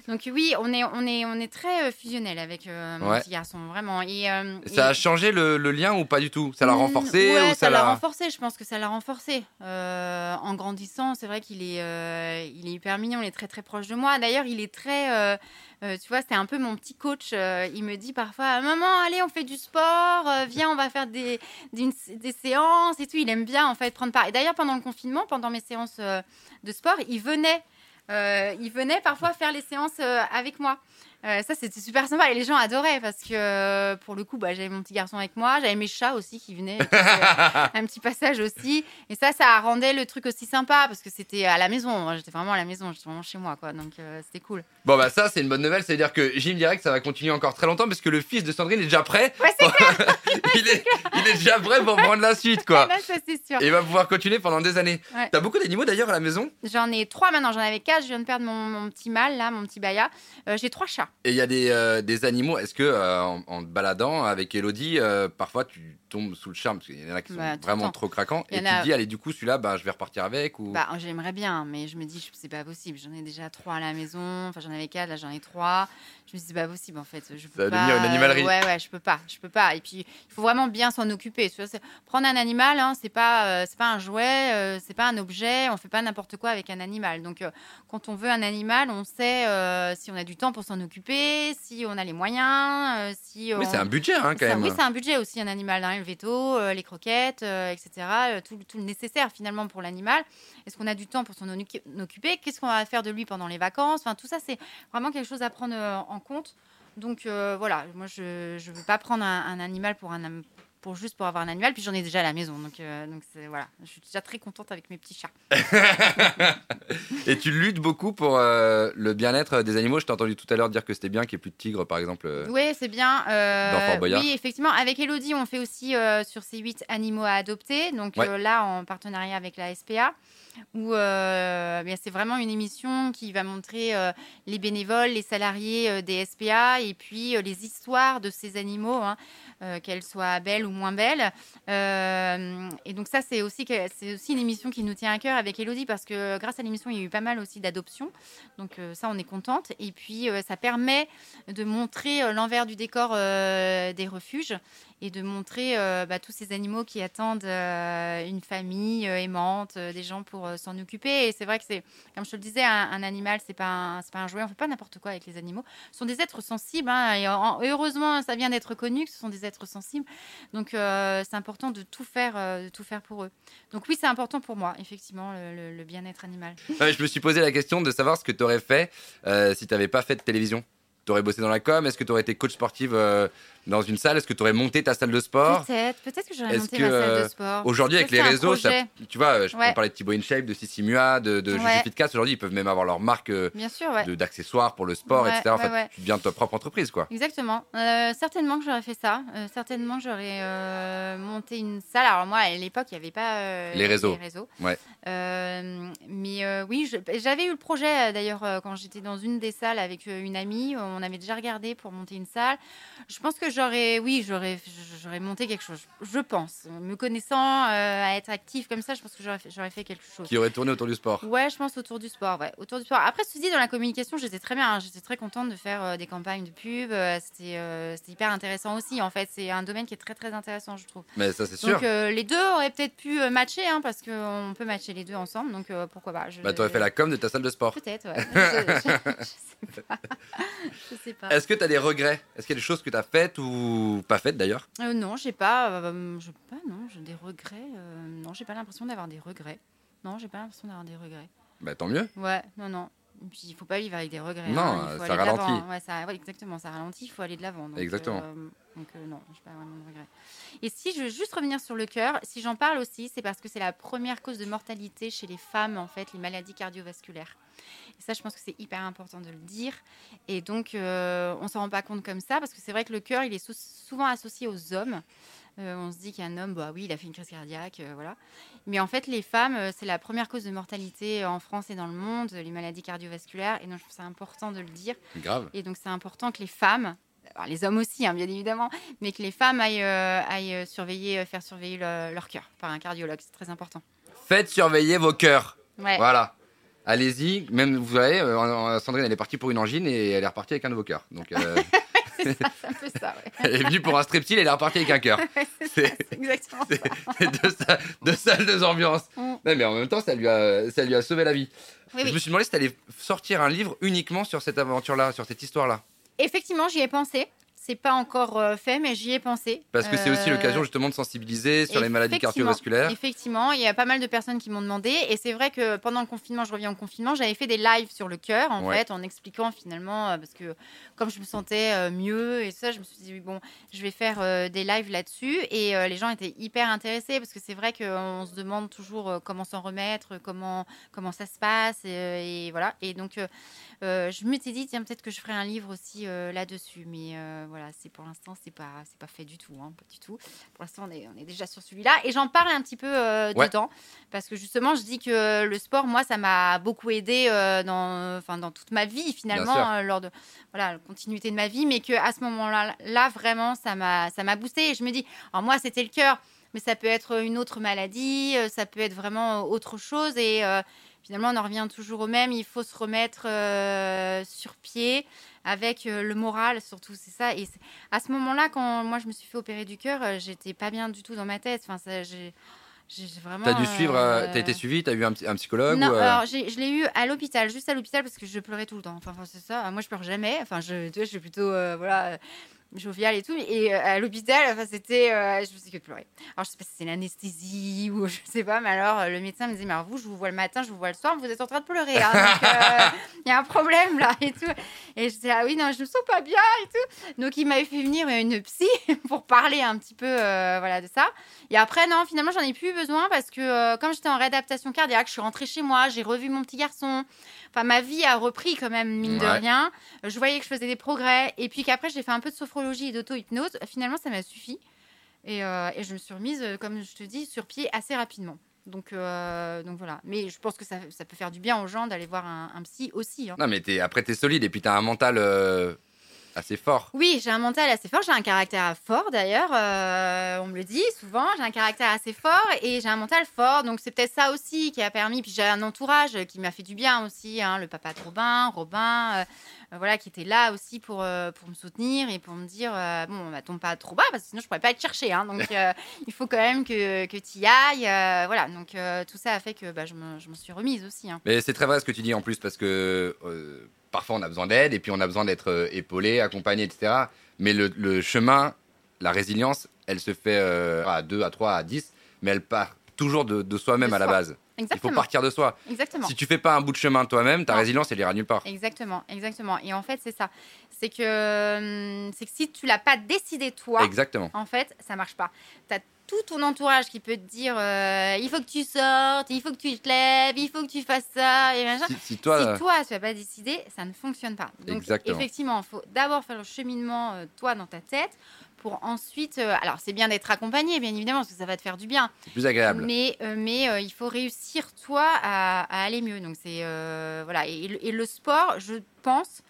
donc oui, on est on est on est très euh, fusionnel avec euh, mon Ouais. petit garçon vraiment. Et, euh, Ça a changé le, le lien ou pas du tout? Ça l'a Mm, renforcé ouais, ou ça l'a renforcé. Je pense que ça l'a renforcé. Euh, en grandissant, c'est vrai qu'il est, il est hyper mignon. Il est très très proche de moi. D'ailleurs, il est très, tu vois, c'est un peu mon petit coach. Il me dit parfois, maman, allez, on fait du sport. viens, on va faire des, des, des séances et tout. Il aime bien en fait prendre part. Et d'ailleurs, pendant le confinement, pendant mes séances de sport, il venait. Euh, il venait parfois faire les séances euh, avec moi. Euh, ça, c'était super sympa et les gens adoraient parce que euh, pour le coup, bah, j'avais mon petit garçon avec moi, j'avais mes chats aussi qui venaient, qui [laughs] un petit passage aussi. Et ça, ça rendait le truc aussi sympa parce que c'était à la maison. Moi, J'étais vraiment à la maison, j'étais vraiment chez moi, quoi. Donc euh, c'était cool. Bon bah ça c'est une bonne nouvelle, c'est-à-dire que Jim dirait que ça va continuer encore très longtemps parce que le fils de Sandrine est déjà prêt. Ouais, c'est [laughs] il, est, il est déjà prêt pour prendre la suite quoi. là, ça c'est sûr. Et il va pouvoir continuer pendant des années. Ouais. T'as beaucoup d'animaux d'ailleurs à la maison? J'en ai trois maintenant, j'en avais quatre. Je viens de perdre mon, mon petit mâle là, mon petit baya. J'ai trois chats. Et il y a des, euh, des animaux, est-ce que euh, en, te baladant avec Elodie, euh, parfois tu tombes sous le charme Parce qu'il y en a qui sont Bah, vraiment trop craquants. Et tu a- dis, allez du coup celui-là, bah, je vais repartir avec ou... Bah, j'aimerais bien, mais je me dis, c'est pas possible. J'en ai déjà trois à la maison. Enfin, j'en avais quatre, là, j'en ai trois. Je me dis, c'est pas possible, en fait. Je peux va pas... devenir une animalerie. Ouais, ouais, je peux pas. Je peux pas. Et puis, il faut vraiment bien s'en occuper. Tu vois, c'est- prendre un animal, hein, c'est pas, euh, c'est pas un jouet, euh, c'est pas un objet. On fait pas n'importe quoi avec un animal. Donc, euh, quand on veut un animal, on sait euh, si on a du temps pour s'en occuper, si on a les moyens, si Oui, on- c'est un budget hein, quand même. Oui, c'est un budget aussi, un animal. Hein, le veto, euh, les croquettes, euh, etc. euh, tout, le nécessaire finalement pour l'animal. Est-ce qu'on a du temps pour s'en occu- occuper? Qu'est-ce qu'on va faire de lui pendant les vacances? Enfin, tout ça, c'est vraiment quelque chose à prendre en compte. Donc voilà, moi, je ne veux pas prendre un, un animal pour un pour juste pour avoir un animal, puis j'en ai déjà à la maison, donc euh, donc voilà, je suis déjà très contente avec mes petits chats. [laughs] Et tu luttes beaucoup pour euh, le bien-être des animaux. Je t'ai entendu tout à l'heure dire que c'était bien qu'il n'y ait plus de tigres par exemple. euh. Oui, c'est bien. Dans Fort Boyard. oui, effectivement. Avec Elodie, on fait aussi sur ces huit animaux à adopter. Donc Ouais. là, en partenariat avec la SPA, où bien, c'est vraiment une émission qui va montrer les bénévoles, les salariés des SPA et puis les histoires de ces animaux, hein, euh, qu'elles soient belles ou moins belles. Euh, et donc ça, c'est aussi, c'est une émission qui nous tient à cœur avec Elodie parce que grâce à l'émission, il y a eu pas mal aussi d'adoptions. Donc euh, ça, on est contente. Et puis, ça permet de montrer l'envers du décor des refuges et de montrer euh, bah, tous ces animaux qui attendent euh, une famille euh, aimante, des gens pour s'en occuper. Et c'est vrai que c'est, comme je te le disais, un, animal, c'est pas un, pas un jouet. On fait pas n'importe quoi avec les animaux. Ce sont des êtres sensibles. hein, et en- heureusement, ça vient d'être connu que ce sont des êtres sensibles. Donc c'est important de tout faire, de tout faire pour eux. Donc oui, c'est important pour moi, effectivement, le, bien-être animal. Je me suis posé la question de savoir ce que tu aurais fait si tu n'avais pas fait de télévision. Tu aurais bossé dans la com Est-ce que tu aurais été coach sportive dans une salle Est-ce que tu aurais monté ta salle de sport Peut-être, peut-être que j'aurais monté que, ma salle euh, de sport. Aujourd'hui, avec les réseaux, ça- tu vois, euh, je Ouais. peux parler de Thibaut InShape, de Sissi Mua, de, de Ouais. Aujourd'hui, ils peuvent même avoir leur marque euh, ouais. d'accessoires pour le sport, etc. Ouais, ouais. Tu deviens ta propre entreprise, quoi. Exactement. Euh, certainement que j'aurais fait ça. Euh, certainement j'aurais euh, monté une salle. Alors moi, à l'époque, il n'y avait pas euh, Les réseaux. Ouais. Euh, mais euh, oui, je- j'avais eu le projet euh, d'ailleurs euh, quand j'étais dans une des salles avec euh, une amie. On avait déjà regardé pour monter une salle. Je pense que j'aurais, oui, j'aurais, j'aurais monté quelque chose. Je pense. Me connaissant, euh, à être actif comme ça, je pense que j'aurais fait, j'aurais fait quelque chose. Qui aurait tourné autour du sport. Ouais, je pense autour du sport. Ouais, autour du sport. Après, ceci dit, dans la communication, j'étais très bien. hein. J'étais très contente de faire euh, des campagnes de pub. euh, c'était, euh, c'était hyper intéressant aussi. En fait, c'est un domaine qui est très très intéressant, je trouve. Mais ça, c'est sûr. Donc les deux auraient peut-être pu matcher, hein, parce qu'on peut matcher les deux ensemble. Donc pourquoi pas. Je, Bah, t'aurais fait la com de ta salle de sport. Peut-être, ouais. [laughs] je, je- je sais pas. [laughs] je sais pas. Est-ce que t'as des regrets? Est-ce qu'il y a des choses que t'as faites ou pas faites d'ailleurs? Euh, non, j'ai pas, euh, j'ai pas, non, j'ai des regrets. euh, non, j'ai pas l'impression d'avoir des regrets. Non, j'ai pas l'impression d'avoir des regrets. Bah, tant mieux. Ouais, non, non. Et puis il faut pas vivre avec des regrets. Non, hein, euh, faut ça ralentit. hein. Ouais, ça, ouais, exactement, ça ralentit. Il faut aller de l'avant. Exactement. Donc euh, non, j'ai pas vraiment de regrets. Et si je veux juste revenir sur le cœur, si j'en parle aussi, c'est parce que c'est la première cause de mortalité chez les femmes, en fait, les maladies cardiovasculaires. Et ça, je pense que c'est hyper important de le dire. Et donc, euh, on s'en rend pas compte comme ça, parce que c'est vrai que le cœur, il est sou- souvent associé aux hommes. Euh, on se dit qu'un homme, bah oui, il a fait une crise cardiaque, euh, voilà. Mais en fait, les femmes, euh, c'est la première cause de mortalité en France et dans le monde, les maladies cardiovasculaires. Et donc, je trouve ça important de le dire. Grave. Et donc, c'est important que les femmes, alors, les hommes aussi, hein, bien évidemment, mais que les femmes aillent, euh, aillent, euh, surveiller, euh, faire surveiller le- leur cœur par un cardiologue. C'est très important. Faites surveiller vos cœurs. Ouais. Voilà. Allez-y. Même, vous savez, Sandrine, elle est partie pour une angine et elle est repartie avec un de vos cœurs. Donc, [laughs] c'est ça, c'est un peu ça, ouais. [laughs] elle est venue pour un striptease et elle est repartie avec un cœur. [laughs] c'est exactement ça. C'est deux, sa- deux salles, deux ambiances. Mm. Non, mais en même temps, ça lui a, ça lui a sauvé la vie. Oui, Je oui. me suis demandé si t'allais sortir un livre uniquement sur cette aventure-là, sur cette histoire-là. Effectivement, j'y ai pensé. C'est pas encore euh, fait, mais j'y ai pensé. Parce que c'est aussi Euh, l'occasion justement de sensibiliser sur les maladies cardiovasculaires. Effectivement, il y a pas mal de personnes qui m'ont demandé. Et c'est vrai que pendant le confinement, je reviens au confinement, j'avais fait des lives sur le cœur, en Ouais. fait, en expliquant finalement, euh, parce que comme je me sentais mieux et ça, je me suis dit, bon, je vais faire des lives là-dessus. Et les gens étaient hyper intéressés, parce que c'est vrai qu'on se demande toujours comment s'en remettre, comment, comment ça se passe. Et, et voilà. Et donc, euh, je m'étais dit, tiens, peut-être que je ferai un livre aussi euh, là-dessus. Mais euh, voilà, c'est pour l'instant, c'est pas, c'est pas fait du tout. hein, pas du tout. Pour l'instant, on est, on est déjà sur celui-là. Et j'en parle un petit peu euh, Ouais. dedans. Parce que justement, je dis que le sport, moi, ça m'a beaucoup aidé euh, dans, enfin, dans toute ma vie, finalement, euh, lors de voilà, la continuité de ma vie. Mais qu'à ce moment-là, là, vraiment, ça m'a ça m'a boosté. Et je me dis, alors moi, c'était le cœur. Mais ça peut être une autre maladie, ça peut être vraiment autre chose. Et finalement, on en revient toujours au même. Il faut se remettre euh, sur pied avec euh, le moral, surtout. C'est ça. Et à ce moment-là, quand moi, je me suis fait opérer du cœur, euh, j'étais pas bien du tout dans ma tête. Enfin, ça, j'ai vraiment. T'as dû suivre, t'as été suivi, t'as eu un, un psychologue non, ou, alors je l'ai eu à l'hôpital, juste à l'hôpital parce que je pleurais tout le temps. Enfin, c'est ça. Moi, je pleure jamais. Enfin, je, tu vois, je suis plutôt voilà euh, joviale et tout. Et euh, à l'hôpital, enfin, c'était, euh, je faisais que de pleurer. Alors, je sais pas si c'est l'anesthésie ou je sais pas, mais alors euh, le médecin me disait, mais alors, vous, je vous vois le matin, je vous vois le soir, vous êtes en train de pleurer. hein. donc, euh, [laughs] il y a un problème là et tout. Et je disais, ah oui, non, je me sens pas bien et tout. Donc, il m'avait fait venir euh, une psy [laughs] pour parler un petit peu, euh, voilà, de ça. Et après, non, finalement, j'en ai plus eu besoin parce que euh, comme j'étais en réadaptation cardiaque, je suis rentrée chez moi, j'ai revu mon petit garçon. Enfin, ma vie a repris quand même, mine de rien. Euh, Je voyais que je faisais des progrès. Et puis qu'après, j'ai fait un peu de sophrologie et d'auto-hypnose. Finalement, ça m'a suffi. Et, euh, et je me suis remise, euh, comme je te dis, sur pied assez rapidement. Donc, euh, donc voilà. Mais je pense que ça, ça peut faire du bien aux gens d'aller voir un, un psy aussi. hein. Non, mais t'es- après, t'es solide et puis t'as un mental euh, assez fort. Oui, j'ai un mental assez fort, j'ai un caractère fort d'ailleurs, euh, on me le dit souvent, j'ai un caractère assez fort et j'ai un mental fort, donc c'est peut-être ça aussi qui a permis, puis j'ai un entourage qui m'a fait du bien aussi, hein, le papa de Robin, Robin, euh, voilà, qui était là aussi pour, euh, pour me soutenir et pour me dire, bon, bah, tombe pas trop bas, parce que sinon je pourrais pas être chercher, hein, donc [laughs] il faut quand même que, que tu y ailles, voilà, donc tout ça a fait que bah, je me- je m'en suis remise aussi. hein. Mais c'est très vrai ce que tu dis en plus parce que parfois on a besoin d'aide et puis on a besoin d'être euh, épaulé, accompagné, etc. Mais le, le chemin, la résilience, elle se fait euh, à 2, à 3, à 10, mais elle part toujours de, de soi-même à la base. Il faut partir de soi. exactement. Si tu fais pas un bout de chemin toi-même, ta Non. résilience, elle ira nulle part. Exactement, exactement. Et en fait, c'est ça. C'est que, hum, c'est que si tu l'as pas décidé toi, Exactement. en fait, ça marche pas. Tu as tout ton entourage qui peut te dire euh, il faut que tu sortes, il faut que tu te lèves, il faut que tu fasses ça et machin. Si, si toi, euh, si toi, tu n'as pas décidé, ça ne fonctionne pas. Donc, Exactement. effectivement, il faut d'abord faire le cheminement, euh, toi, dans ta tête, pour ensuite. euh, alors, c'est bien d'être accompagné, bien évidemment, parce que ça va te faire du bien. c'est plus agréable. Mais, euh, mais euh, il faut réussir, toi, à, à aller mieux. Donc, c'est. euh, voilà. Et le sport, je pense,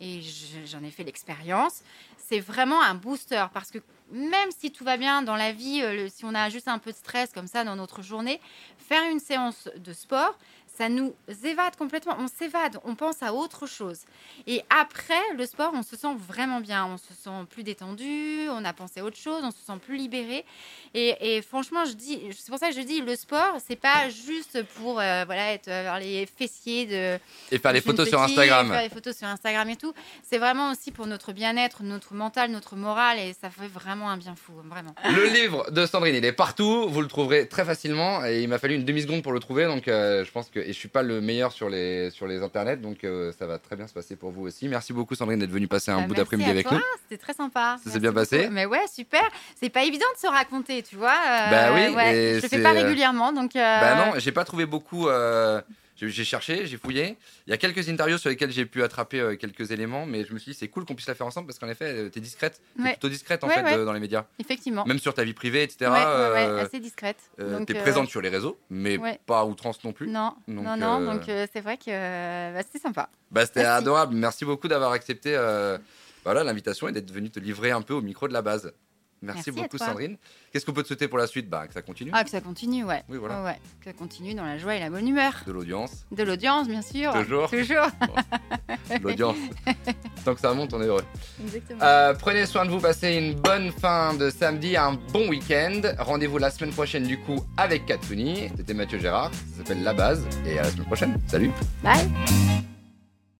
et je- j'en ai fait l'expérience, c'est vraiment un booster parce que même si tout va bien dans la vie, euh, si on a juste un peu de stress comme ça dans notre journée, faire une séance de sport, ça nous évade complètement. On s'évade, on pense à autre chose. Et après le sport, on se sent vraiment bien, on se sent plus détendu, on a pensé à autre chose, on se sent plus libéré. Et, et franchement, je dis, c'est pour ça que je dis, le sport, c'est pas juste pour euh, voilà être euh, avoir les fessiers de Et faire les photos sur Instagram. Faire les photos sur Instagram et tout. C'est vraiment aussi pour notre bien-être, notre mental, notre morale, et ça fait vraiment un bien fou, vraiment. Le livre de Sandrine, il est partout. Vous le trouverez très facilement. Et il m'a fallu une demi-seconde pour le trouver. Donc, euh, je pense que. Et je suis pas le meilleur sur les, sur les internets. Donc, euh, ça va très bien se passer pour vous aussi. Merci beaucoup, Sandrine, d'être venue passer un Bah, bout d'après-midi avec toi, nous. C'était très sympa. Ça s'est bien passé beaucoup. Mais ouais, super. C'est pas évident de se raconter, tu vois. euh, Bah oui, ouais, je le fais pas euh, régulièrement, donc. euh, Bah non, j'ai pas trouvé beaucoup. J'ai cherché, j'ai fouillé. Il y a quelques interviews sur lesquelles j'ai pu attraper euh, quelques éléments, mais je me suis dit c'est cool qu'on puisse la faire ensemble parce qu'en effet, euh, t'es discrète, t'es Ouais. plutôt discrète en Ouais, fait ouais. euh, dans les médias, Effectivement. même sur ta vie privée, etc. ouais, ouais, ouais, euh, assez discrète. euh, t'es euh, présente sur les réseaux, mais pas outrance non plus. Non, Donc, non, non. Donc c'est vrai que bah, c'était sympa. Bah, c'était adorable. Merci beaucoup d'avoir accepté euh, voilà, l'invitation et d'être venu te livrer un peu au micro de la base. Merci, beaucoup. Sandrine. Qu'est-ce qu'on peut te souhaiter pour la suite? Bah, Que ça continue, Ah, que ça continue, ouais. Oui, voilà. Ouais, ouais. Que ça continue dans la joie et la bonne humeur. de l'audience. De l'audience, bien sûr. Toujours. Toujours. [laughs] L'audience. [laughs] Tant que ça monte, on est heureux. Exactement. Euh, prenez soin de vous, passez une bonne fin de samedi, un bon week-end. Rendez-vous la semaine prochaine, du coup, avec Katsuni. C'était Mathieu Gérard. Ça s'appelle La Base. Et à la semaine prochaine. Salut. Bye.